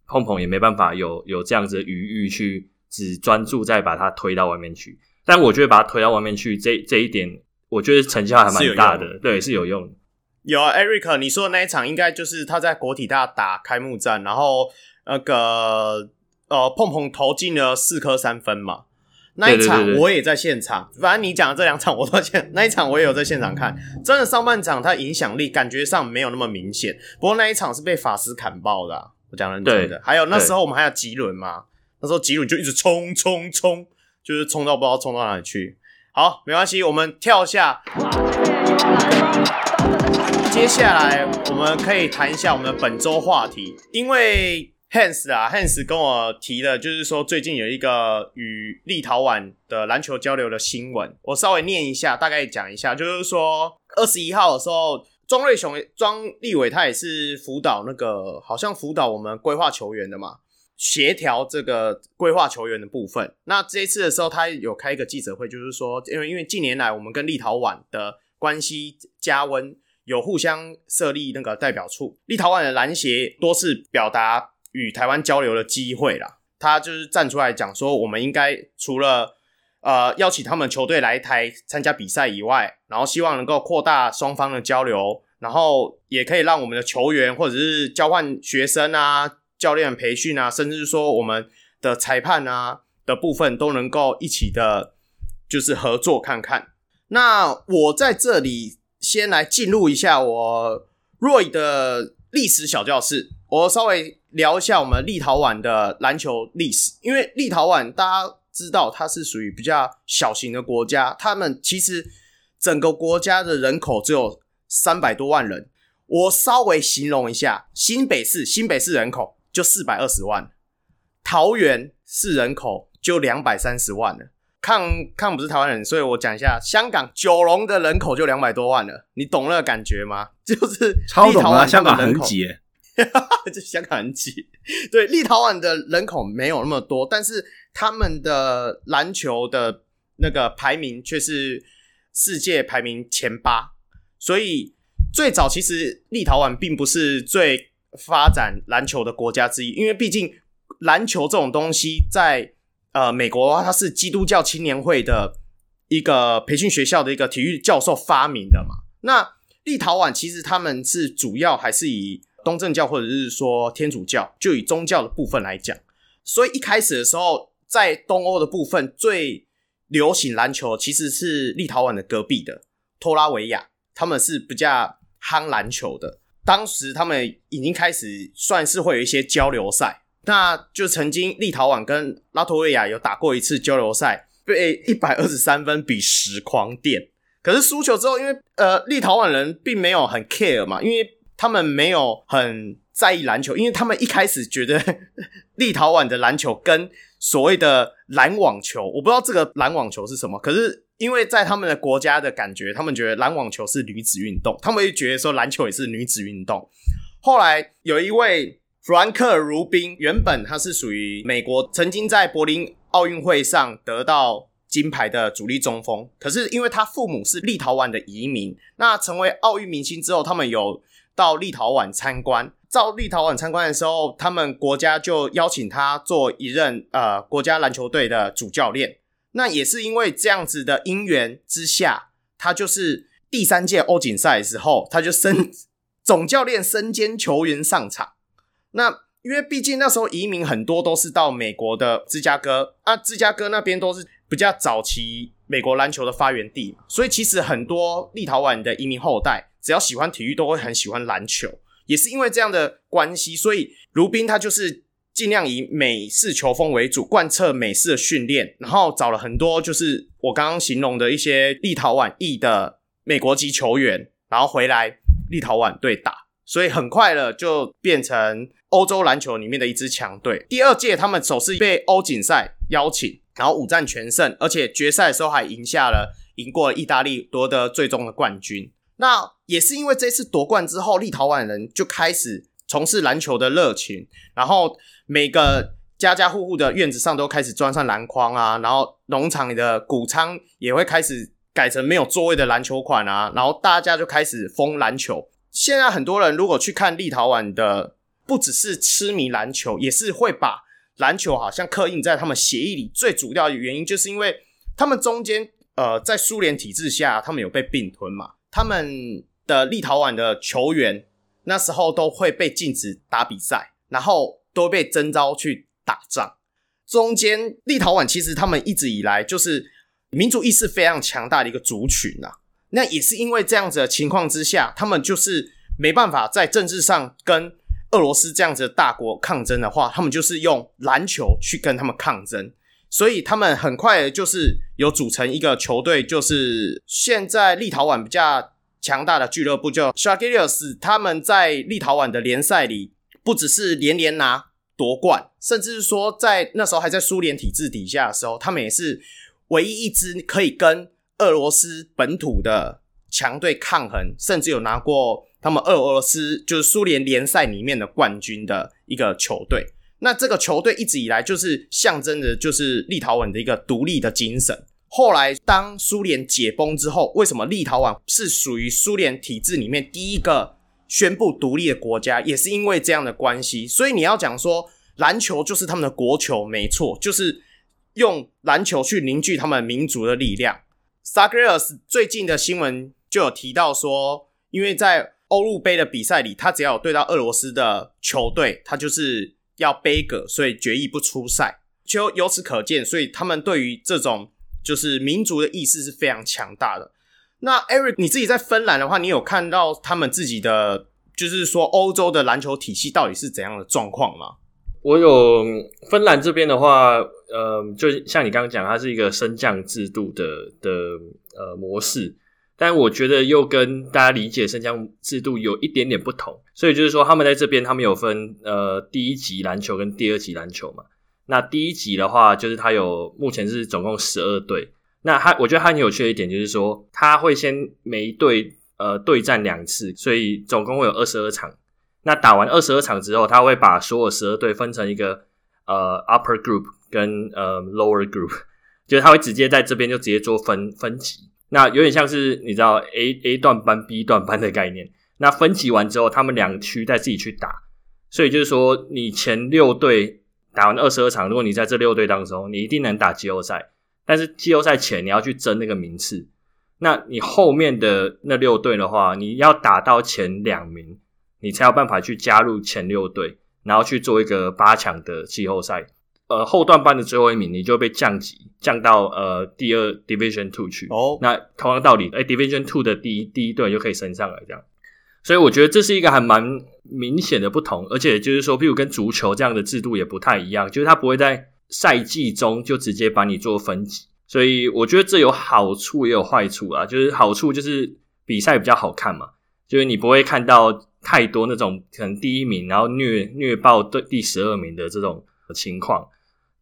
碰碰也没办法有有这样子的余裕去只专注在把他推到外面去。但我觉得把他推到外面去，这这一点我觉得成效还蛮大的，对，是有用的。有啊，Eric，你说的那一场应该就是他在国体大打开幕战，然后那个呃碰碰投进了四颗三分嘛。那一场我也在现场，对对对对，反正你讲的这两场我都现，那一场我也有在现场看。真的上半场他影响力感觉上没有那么明显，不过那一场是被法师砍爆的，啊，我讲认真的。还有那时候我们还有吉伦嘛，那时候吉伦就一直冲冲冲，就是冲到不知道冲到哪里去。好，没关系，我们跳下。接下来我们可以谈一下我们的本周话题，因为。Hans 啊，Hans 跟我提的，就是说最近有一个与立陶宛的篮球交流的新闻，我稍微念一下，大概讲一下，就是说二十一号的时候，庄瑞雄、庄立伟他也是辅导那个，好像辅导我们规划球员的嘛，协调这个规划球员的部分。那这一次的时候，他有开一个记者会，就是说，因为因为近年来我们跟立陶宛的关系加温，有互相设立那个代表处，立陶宛的篮协多次表达。与台湾交流的机会啦，他就是站出来讲说，我们应该除了呃邀请他们球队来台参加比赛以外，然后希望能够扩大双方的交流，然后也可以让我们的球员或者是交换学生啊、教练培训啊，甚至说我们的裁判啊的部分都能够一起的，就是合作看看。那我在这里先来进入一下我 Roy 的历史小教室，我稍微。聊一下我们立陶宛的篮球历史，因为立陶宛大家知道它是属于比较小型的国家，他们其实整个国家的人口只有三百多万人。我稍微形容一下，新北市新北市人口就四百二十万，桃园市人口就两百三十万了。抗抗不是台湾人，所以我讲一下，香港九龙的人口就两百多万了，你懂那个感觉吗？就是超懂啊，香港很挤，这 香港很挤。对，立陶宛的人口没有那么多，但是他们的篮球的那个排名却是世界排名前八，所以最早其实立陶宛并不是最发展篮球的国家之一，因为毕竟。篮球这种东西在呃美国的话，它是基督教青年会的一个培训学校的一个体育教授发明的嘛。那立陶宛其实他们是主要还是以东正教或者是说天主教，就以宗教的部分来讲。所以一开始的时候，在东欧的部分最流行篮球其实是立陶宛的隔壁的托拉维亚，他们是比较夯篮球的。当时他们已经开始算是会有一些交流赛。那就曾经立陶宛跟拉脱维亚有打过一次交流赛，被一百二十三分比十狂电。可是输球之后，因为呃立陶宛人并没有很 care 嘛，因为他们没有很在意篮球，因为他们一开始觉得 立陶宛的篮球跟所谓的篮网球，我不知道这个篮网球是什么。可是因为在他们的国家的感觉，他们觉得篮网球是女子运动，他们会觉得说篮球也是女子运动。后来有一位。弗兰克·如宾原本他是属于美国，曾经在柏林奥运会上得到金牌的主力中锋。可是因为他父母是立陶宛的移民，那成为奥运明星之后，他们有到立陶宛参观。到立陶宛参观的时候，他们国家就邀请他做一任呃国家篮球队的主教练。那也是因为这样子的因缘之下，他就是第三届欧锦赛的时候，他就升总教练身兼球员上场。那因为毕竟那时候移民很多都是到美国的芝加哥啊，芝加哥那边都是比较早期美国篮球的发源地，所以其实很多立陶宛的移民后代只要喜欢体育都会很喜欢篮球，也是因为这样的关系，所以卢宾他就是尽量以美式球风为主，贯彻美式的训练，然后找了很多就是我刚刚形容的一些立陶宛裔的美国籍球员，然后回来立陶宛队打，所以很快了就变成。欧洲篮球里面的一支强队，第二届他们首次被欧锦赛邀请，然后五战全胜，而且决赛的时候还赢下了，赢过意大利，夺得最终的冠军。那也是因为这次夺冠之后，立陶宛人就开始从事篮球的热情，然后每个家家户户的院子上都开始装上篮筐啊，然后农场里的谷仓也会开始改成没有座位的篮球款啊，然后大家就开始疯篮球。现在很多人如果去看立陶宛的。不只是痴迷篮球，也是会把篮球好像刻印在他们血液里。最主要的原因就是因为他们中间，呃，在苏联体制下，他们有被并吞嘛。他们的立陶宛的球员那时候都会被禁止打比赛，然后都被征召去打仗。中间立陶宛其实他们一直以来就是民族意识非常强大的一个族群啊。那也是因为这样子的情况之下，他们就是没办法在政治上跟。俄罗斯这样子的大国抗争的话，他们就是用篮球去跟他们抗争，所以他们很快就是有组成一个球队，就是现在立陶宛比较强大的俱乐部叫 Žalgiris，他们在立陶宛的联赛里不只是连连拿夺冠，甚至是说在那时候还在苏联体制底下的时候，他们也是唯一一支可以跟俄罗斯本土的强队抗衡，甚至有拿过。他们俄罗斯就是苏联联赛里面的冠军的一个球队，那这个球队一直以来就是象征着就是立陶宛的一个独立的精神。后来当苏联解崩之后，为什么立陶宛是属于苏联体制里面第一个宣布独立的国家，也是因为这样的关系。所以你要讲说篮球就是他们的国球，没错，就是用篮球去凝聚他们民族的力量。Žalgiris 最近的新闻就有提到说，因为在欧陆杯的比赛里，他只要有对到俄罗斯的球队，他就是要杯葛，所以决议不出赛。就由此可见，所以他们对于这种就是民族的意识是非常强大的。那 Eric，你自己在芬兰的话，你有看到他们自己的，就是说欧洲的篮球体系到底是怎样的状况吗？我有芬兰这边的话，呃，就像你刚刚讲，它是一个升降制度的的呃模式。但我觉得又跟大家理解升降制度有一点点不同，所以就是说他们在这边他们有分呃第一级篮球跟第二级篮球嘛。那第一集的话，就是它有目前是总共十二队。那它我觉得它很有趣的一点就是说，它会先每一队呃对战两次，所以总共会有二十二场。那打完二十二场之后，他会把所有十二队分成一个呃 upper group 跟呃 lower group，就是他会直接在这边就直接做分分级。那有点像是你知道 A A 段班 B 段班的概念。那分级完之后，他们两区再自己去打。所以就是说，你前六队打完二十二场，如果你在这六队当中，你一定能打季后赛。但是季后赛前你要去争那个名次，那你后面的那六队的话，你要打到前两名，你才有办法去加入前六队，然后去做一个八强的季后赛。呃，后段班的最后一名，你就被降级，降到呃第二 Division Two 去。哦，那同样道理，哎，Division Two 的第一第一队就可以升上来这样。所以我觉得这是一个还蛮明显的不同，而且就是说，譬如跟足球这样的制度也不太一样，就是它不会在赛季中就直接把你做分级。所以我觉得这有好处也有坏处啊。就是好处就是比赛比较好看嘛，就是你不会看到太多那种可能第一名然后虐虐爆对第十二名的这种情况。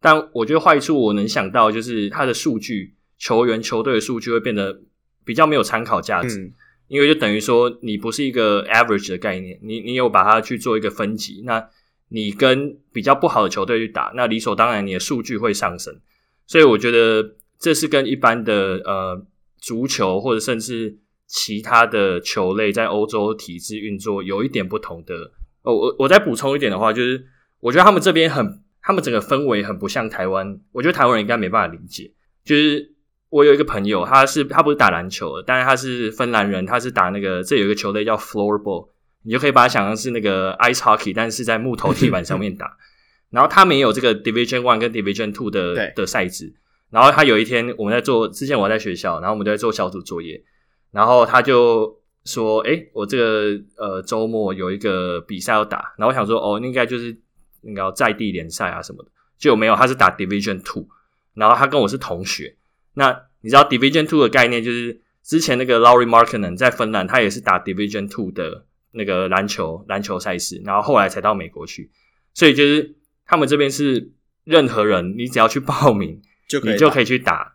但我觉得坏处我能想到就是它的数据，球员球队的数据会变得比较没有参考价值。因为就等于说，你不是一个 average 的概念，你你有把它去做一个分级，那你跟比较不好的球队去打，那理所当然你的数据会上升。所以我觉得这是跟一般的呃足球或者甚至其他的球类在欧洲体制运作有一点不同的。哦，我我再补充一点的话，就是我觉得他们这边很，他们整个氛围很不像台湾，我觉得台湾人应该没办法理解，就是。我有一个朋友，他是他不是打篮球的，但是他是芬兰人，他是打那个这有一个球队叫 floorball，你就可以把它想象是那个 ice hockey，但是在木头地板上面打。然后他没有这个 Division One 跟 Division Two 的的赛制。然后他有一天我们在做，之前我在学校，然后我们就在做小组作业，然后他就说：“诶，我这个呃周末有一个比赛要打。”然后我想说：“哦，应该就是应该要在地联赛啊什么的。”就没有，他是打 Division Two，然后他跟我是同学。那你知道 Division Two 的概念，就是之前那个 Laurie Markkinen 在芬兰，他也是打 Division Two 的那个篮球篮球赛事，然后后来才到美国去。所以就是他们这边是任何人，你只要去报名，就你就可以去打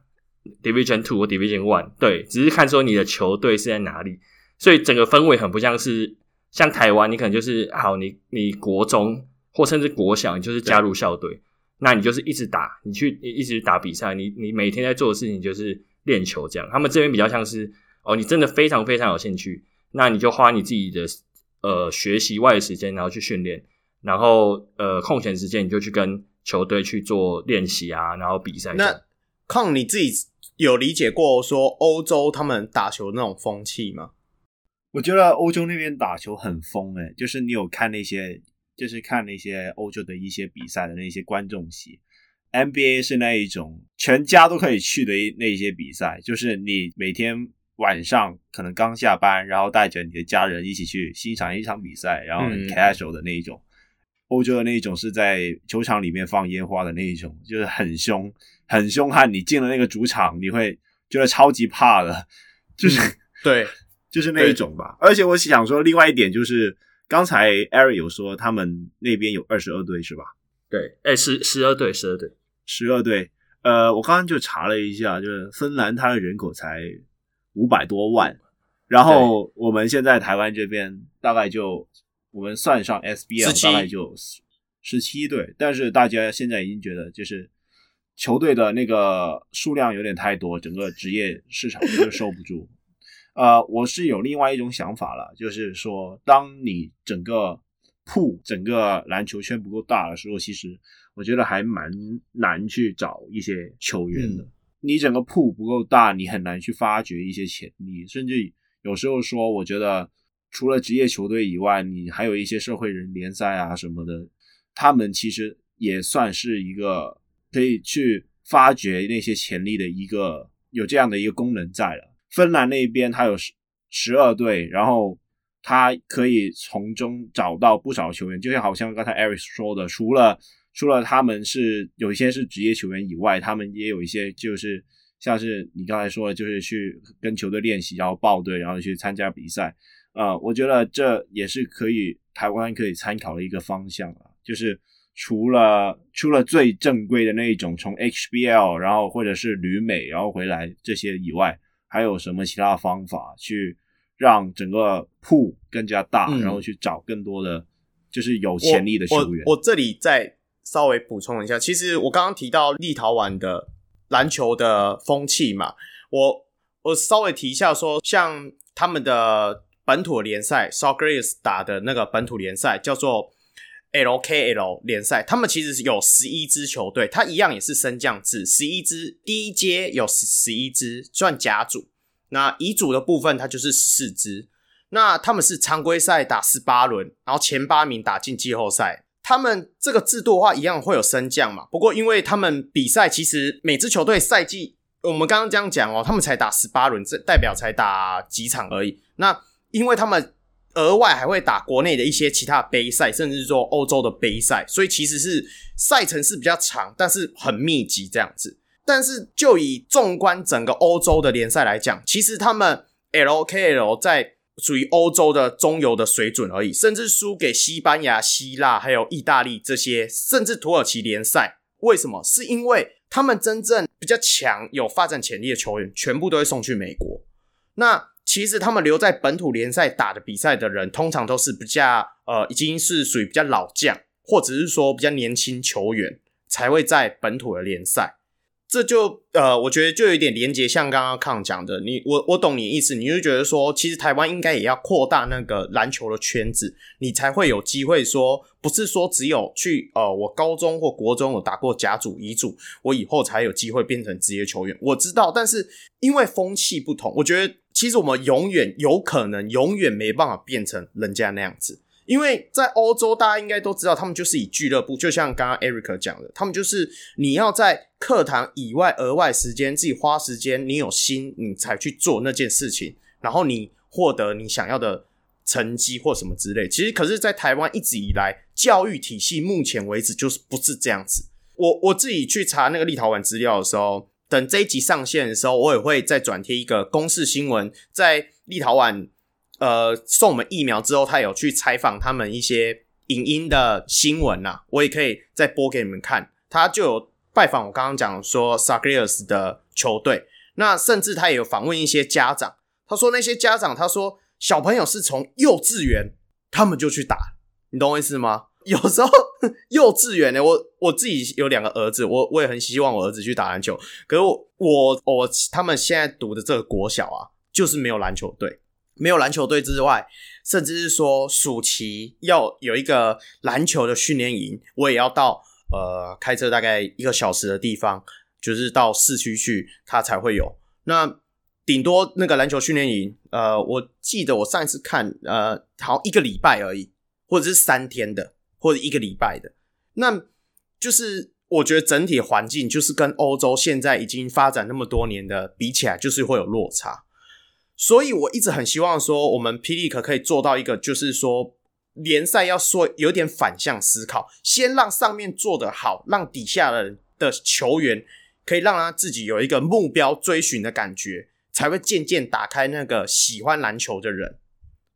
Division Two 或 Division One。对，只是看说你的球队是在哪里。所以整个氛围很不像是像台湾，你可能就是好，你你国中或甚至国小，你就是加入校队。那你就是一直打，你去一直打比赛，你你每天在做的事情就是练球这样。他们这边比较像是哦，你真的非常非常有兴趣，那你就花你自己的呃学习外的时间，然后去训练，然后呃空闲时间你就去跟球队去做练习啊，然后比赛。那康你自己有理解过说欧洲他们打球那种风气吗？我觉得欧洲那边打球很疯诶、欸，就是你有看那些。就是看那些欧洲的一些比赛的那些观众席，NBA 是那一种全家都可以去的那些比赛，就是你每天晚上可能刚下班，然后带着你的家人一起去欣赏一场比赛，然后很 casual 的那一种。欧洲的那一种是在球场里面放烟花的那一种，就是很凶、很凶悍。你进了那个主场，你会觉得超级怕的，就是、嗯、对，就是那一种吧。而且我想说，另外一点就是。刚才 Eric 有说他们那边有二十二队是吧？对，哎，十十二队，十二队，十二队。呃，我刚刚就查了一下，就是芬兰它的人口才五百多万，然后我们现在台湾这边大概就我们算上 SBL 大概就十七队，但是大家现在已经觉得就是球队的那个数量有点太多，整个职业市场就受不住。呃，我是有另外一种想法了，就是说，当你整个铺整个篮球圈不够大的时候，其实我觉得还蛮难去找一些球员的。嗯、你整个铺不够大，你很难去发掘一些潜力，甚至有时候说，我觉得除了职业球队以外，你还有一些社会人联赛啊什么的，他们其实也算是一个可以去发掘那些潜力的一个有这样的一个功能在了。芬兰那边他有十十二队，然后他可以从中找到不少球员，就像好像刚才 Eric 说的，除了除了他们是有一些是职业球员以外，他们也有一些就是像是你刚才说的，就是去跟球队练习，然后报队，然后去参加比赛。呃，我觉得这也是可以台湾可以参考的一个方向啊，就是除了除了最正规的那一种，从 HBL 然后或者是旅美然后回来这些以外，还有什么其他方法去让整个 pool 更加大，嗯、然后去找更多的就是有潜力的球员？我，我，我这里再稍微补充一下，其实我刚刚提到立陶宛的篮球的风气嘛，我我稍微提一下说，像他们的本土联赛，Žalgiris 打的那个本土联赛叫做 LKL 联赛，他们其实是有十一支球队，它一样也是升降制，十一支，第一阶有十十一支，算甲组。那乙组的部分，它就是十四支。那他们是常规赛打十八轮，然后前八名打进季后赛。他们这个制度的话，一样会有升降嘛。不过，因为他们比赛其实每支球队赛季，我们刚刚这样讲哦，他们才打十八轮，这代表才打几场而已。那因为他们额外还会打国内的一些其他杯赛，甚至是说欧洲的杯赛，所以其实是赛程是比较长，但是很密集这样子。但是就以纵观整个欧洲的联赛来讲，其实他们 LKL 在属于欧洲的中游的水准而已，甚至输给西班牙、希腊还有意大利这些，甚至土耳其联赛。为什么？是因为他们真正比较强、有发展潜力的球员，全部都会送去美国。那其实他们留在本土联赛打的比赛的人，通常都是比较呃，已经是属于比较老将，或者是说比较年轻球员，才会在本土的联赛。这就呃，我觉得就有点连结，像刚刚康讲的，你我我懂你意思，你就觉得说，其实台湾应该也要扩大那个篮球的圈子，你才会有机会说，不是说只有去呃，我高中或国中有打过甲组、乙组，我以后才有机会变成职业球员。我知道，但是因为风气不同，我觉得其实我们永远有可能永远没办法变成人家那样子。因为在欧洲，大家应该都知道，他们就是以俱乐部，就像刚刚 Eric 讲的，他们就是你要在课堂以外额外时间自己花时间，你有心你才去做那件事情，然后你获得你想要的成绩或什么之类。其实，可是，在台湾一直以来教育体系目前为止就是不是这样子。我我自己去查那个立陶宛资料的时候，等这一集上线的时候，我也会再转贴一个公示新闻，在立陶宛。呃，送我们疫苗之后，他有去采访他们一些影音的新闻呐，我也可以再播给你们看。他就有拜访我刚刚讲说 Sagres 的球队，那甚至他也有访问一些家长。他说那些家长，他说小朋友是从幼稚园他们就去打，你懂我意思吗？有时候 幼稚园呢，我我自己有两个儿子，我我也很希望我儿子去打篮球，可是我我我他们现在读的这个国小啊，就是没有篮球队。没有篮球队之外，甚至是说暑期要有一个篮球的训练营，我也要到呃开车大概一个小时的地方，就是到市区去，它才会有。那顶多那个篮球训练营，呃，我记得我上一次看，呃，好像一个礼拜而已，或者是三天的，或者一个礼拜的。那就是我觉得整体环境就是跟欧洲现在已经发展那么多年的比起来，就是会有落差。所以我一直很希望说，我们霹雳可可以做到一个，就是说联赛要说有点反向思考，先让上面做得好，让底下的人的球员可以让他自己有一个目标追寻的感觉，才会渐渐打开那个喜欢篮球的人。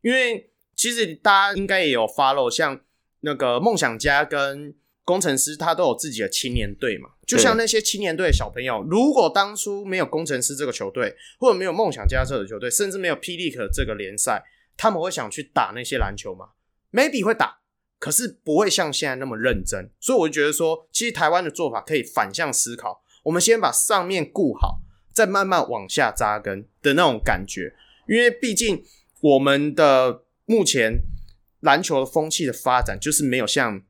因为其实大家应该也有 follow，像那个梦想家跟。工程师他都有自己的青年队嘛，就像那些青年队的小朋友，如果当初没有工程师这个球队，或者没有梦想家这个球队，甚至没有 P.League 这个联赛，他们会想去打那些篮球吗？Maybe 会打，可是不会像现在那么认真。所以我就觉得说，其实台湾的做法可以反向思考，我们先把上面顾好，再慢慢往下扎根的那种感觉。因为毕竟我们的目前篮球的风气的发展，就是没有像。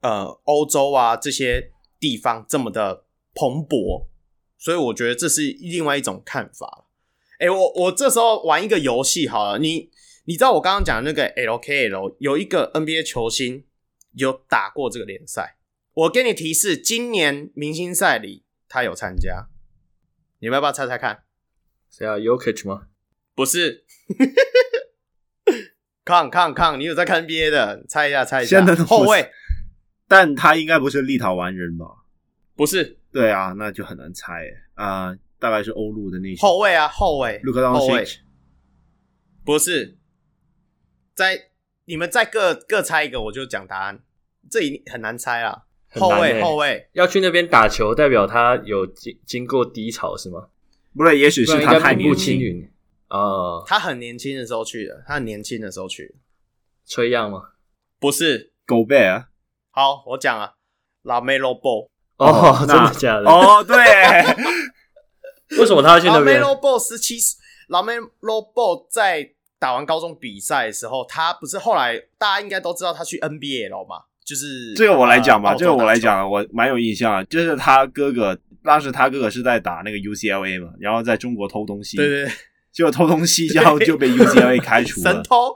呃，欧洲啊这些地方这么的蓬勃，所以我觉得这是另外一种看法。诶，我我这时候玩一个游戏好了，你你知道我刚刚讲的那个 LKL 有一个 NBA 球星有打过这个联赛，我给你提示，今年明星赛里他有参加，你们要不要猜猜看？谁啊 y o k i c 吗？不是，康康康，你有在看 NBA 的？猜一下，猜一下，后卫。但他应该不是立陶宛人吧？不是，对啊，那就很难猜啊、呃。大概是欧陆的那些后卫啊，后卫，卢克当西奇，不是。在你们再各各猜一个，我就讲答案。这一很难猜啊。很难欸、后卫，后卫要去那边打球，代表他有经经过低潮是吗？不对，也许是他太不青云啊。他很年轻的时候去的，他很年轻的时候去的。崔样吗？不是，Gobert。好，我讲了，LaMelo Ball。哦，真的假的？哦，对。为什么他要去那边？LaMelo Ball 十七，LaMelo Ball 在打完高中比赛的时候，他不是后来大家应该都知道他去 NBA 了嘛？就是这个我来讲吧，这个我来讲，我蛮有印象啊。就是他哥哥，当时他哥哥是在打那个 UCLA 嘛，然后在中国偷东西，对对对，结果偷东西，然后就被 UCLA 开除了。神偷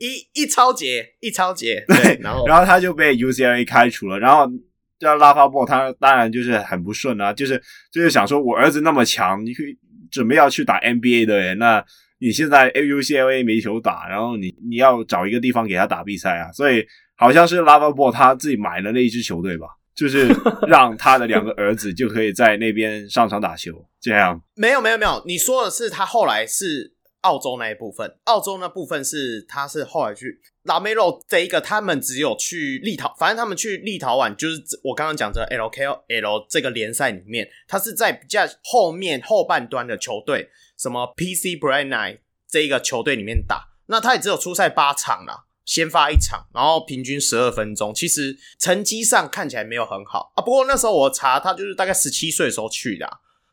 一一超节，一超节，对，然后然后他就被 UCLA 开除了，然后。叫拉法波，他当然就是很不顺啊，就是就是想说，我儿子那么强，你可以准备要去打 NBA 的人，那你现在 UCLA 没球打，然后你你要找一个地方给他打比赛啊，所以好像是拉法波他自己买了那一支球队吧，就是让他的两个儿子就可以在那边上场打球，这样。没有没有没有，你说的是他后来是。澳洲那一部分，澳洲那部分是他是后来去拉梅洛这一个，他们只有去立陶，反正他们去立陶宛，就是我刚刚讲的 LKL 这个联赛里面，他是在比较后面后半端的球队，什么 PC Bright Night 这一个球队里面打，那他也只有出赛八场啦，先发一场，然后平均十二分钟，其实成绩上看起来没有很好啊。不过那时候我查，他就是大概十七岁的时候去的，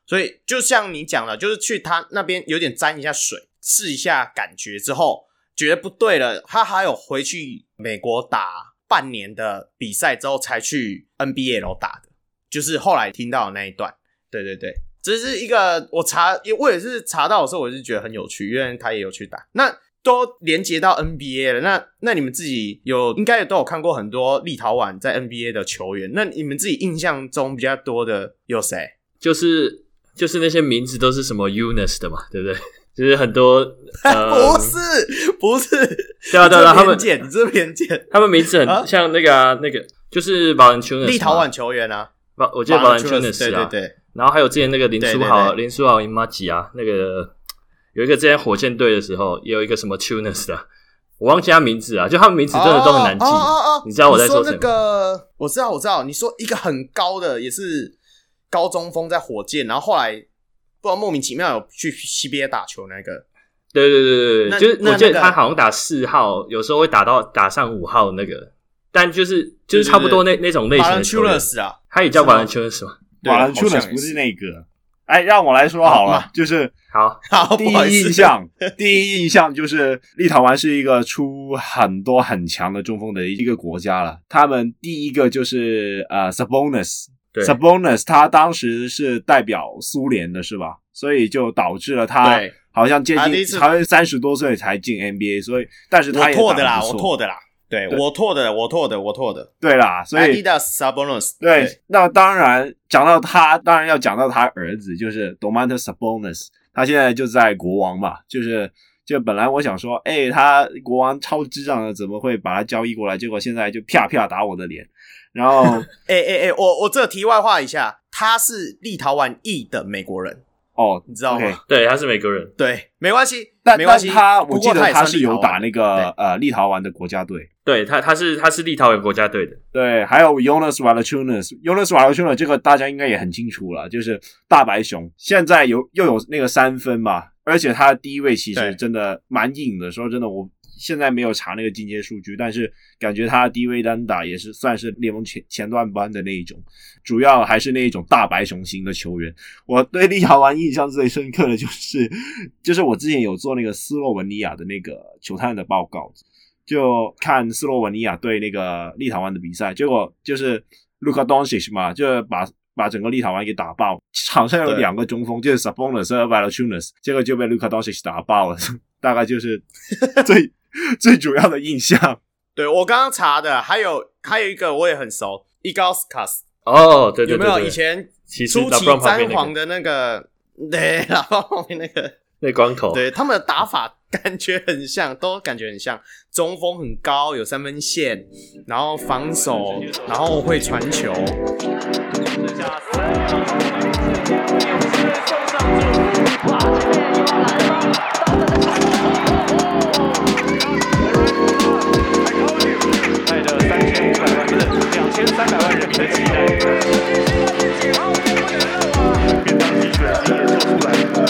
所以就像你讲的，就是去他那边有点沾一下水。试一下感觉之后，觉得不对了，他还有回去美国打半年的比赛之后，才去 NBL 打的，就是后来听到的那一段。对对对，这是一个我查，我也是查到的时候，我是觉得很有趣，因为他也有去打，那都连接到 NBA 了。那那你们自己有应该也都有看过很多立陶宛在 NBA 的球员，那你们自己印象中比较多的有谁？就是就是那些名字都是什么 Unis 的嘛，对不对？就是很多，呃、不是不是，对啊对啊，他们你这偏见，他们名字很像那个啊，那个就是保兰丘立陶宛球员啊，保我记得保兰丘纳斯啊，对对对，然后还有之前那个林书豪，林书豪伊马吉啊，那个有一个之前火箭队的时候，也有一个什么 Tunis 的，我忘记他名字啊，就他们名字真的都很难记，哦哦哦，你知道我在说什么？那个我知道我知道，你说一个很高的也是高中锋在火箭，然后后来。不知道莫名其妙有去 CBA 打球那个，对对对对，就是我记得他好像打四号，那个、有时候会打到打上五号那个，但就是就是差不多那那种类型的球员啊，他也叫瓦兰丘纳斯吗？瓦兰丘纳斯不是那个，哎，让我来说好了，好就是好，好 第一印象，第一印象就是立陶宛是一个出很多很强的中锋的一个国家了，他们第一个就是呃 Sabonis。对。Sabonis 他当时是代表苏联的，是吧？所以就导致了他好像接近好像三十多岁才进 NBA，所以但是他也错的啦，我错的啦，对，对我错的，我错的，我错的，对啦，所以 Sabonis 对，对，那当然讲到他，当然要讲到他儿子，就是 Domantas Sabonis，他现在就在国王嘛，就是就本来我想说，哎、欸，他国王超智障的，怎么会把他交易过来？结果现在就啪啪打我的脸。然后，哎哎哎，我我这题外话一下，他是立陶宛裔的美国人哦，你知道吗？Okay. 对，他是美国人，对，没关系，但没关系。他我记得他是有打那个呃立陶宛的国家队，对他他是他是立陶宛国家队的，对，还有 Jonas Valanciunas，Jonas Valanciunas 这个大家应该也很清楚了，就是大白熊，现在有又有那个三分嘛，而且他的低位其实真的蛮硬的，说真的我。现在没有查那个进阶数据，但是感觉他低位单打也是算是联盟前前段班的那一种，主要还是那一种大白熊型的球员。我对立陶宛印象最深刻的就是，就是我之前有做那个斯洛文尼亚的那个球探的报告，就看斯洛文尼亚对那个立陶宛的比赛，结果就是 Luka Doncic 嘛，就把把整个立陶宛给打爆，场上有两个中锋，就是 Sabonis 和 Valanciunas，结果就被 Luka Doncic 打爆了，大概就是最。最主要的印象，对，我刚刚查的，还有还有一个我也很熟，Ilgauskas 哦，对对对，对，有没有以前初期詹皇的那个，对，然后后面那个那光头，对，他们的打法 感觉很像，都感觉很像，中锋很高，有三分线，然后防守，然后会传球。哇，前面有！带着三千百万两千三百万人民的期待，变大一拳，你也做出来！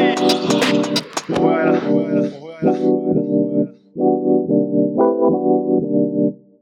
Well, well, well.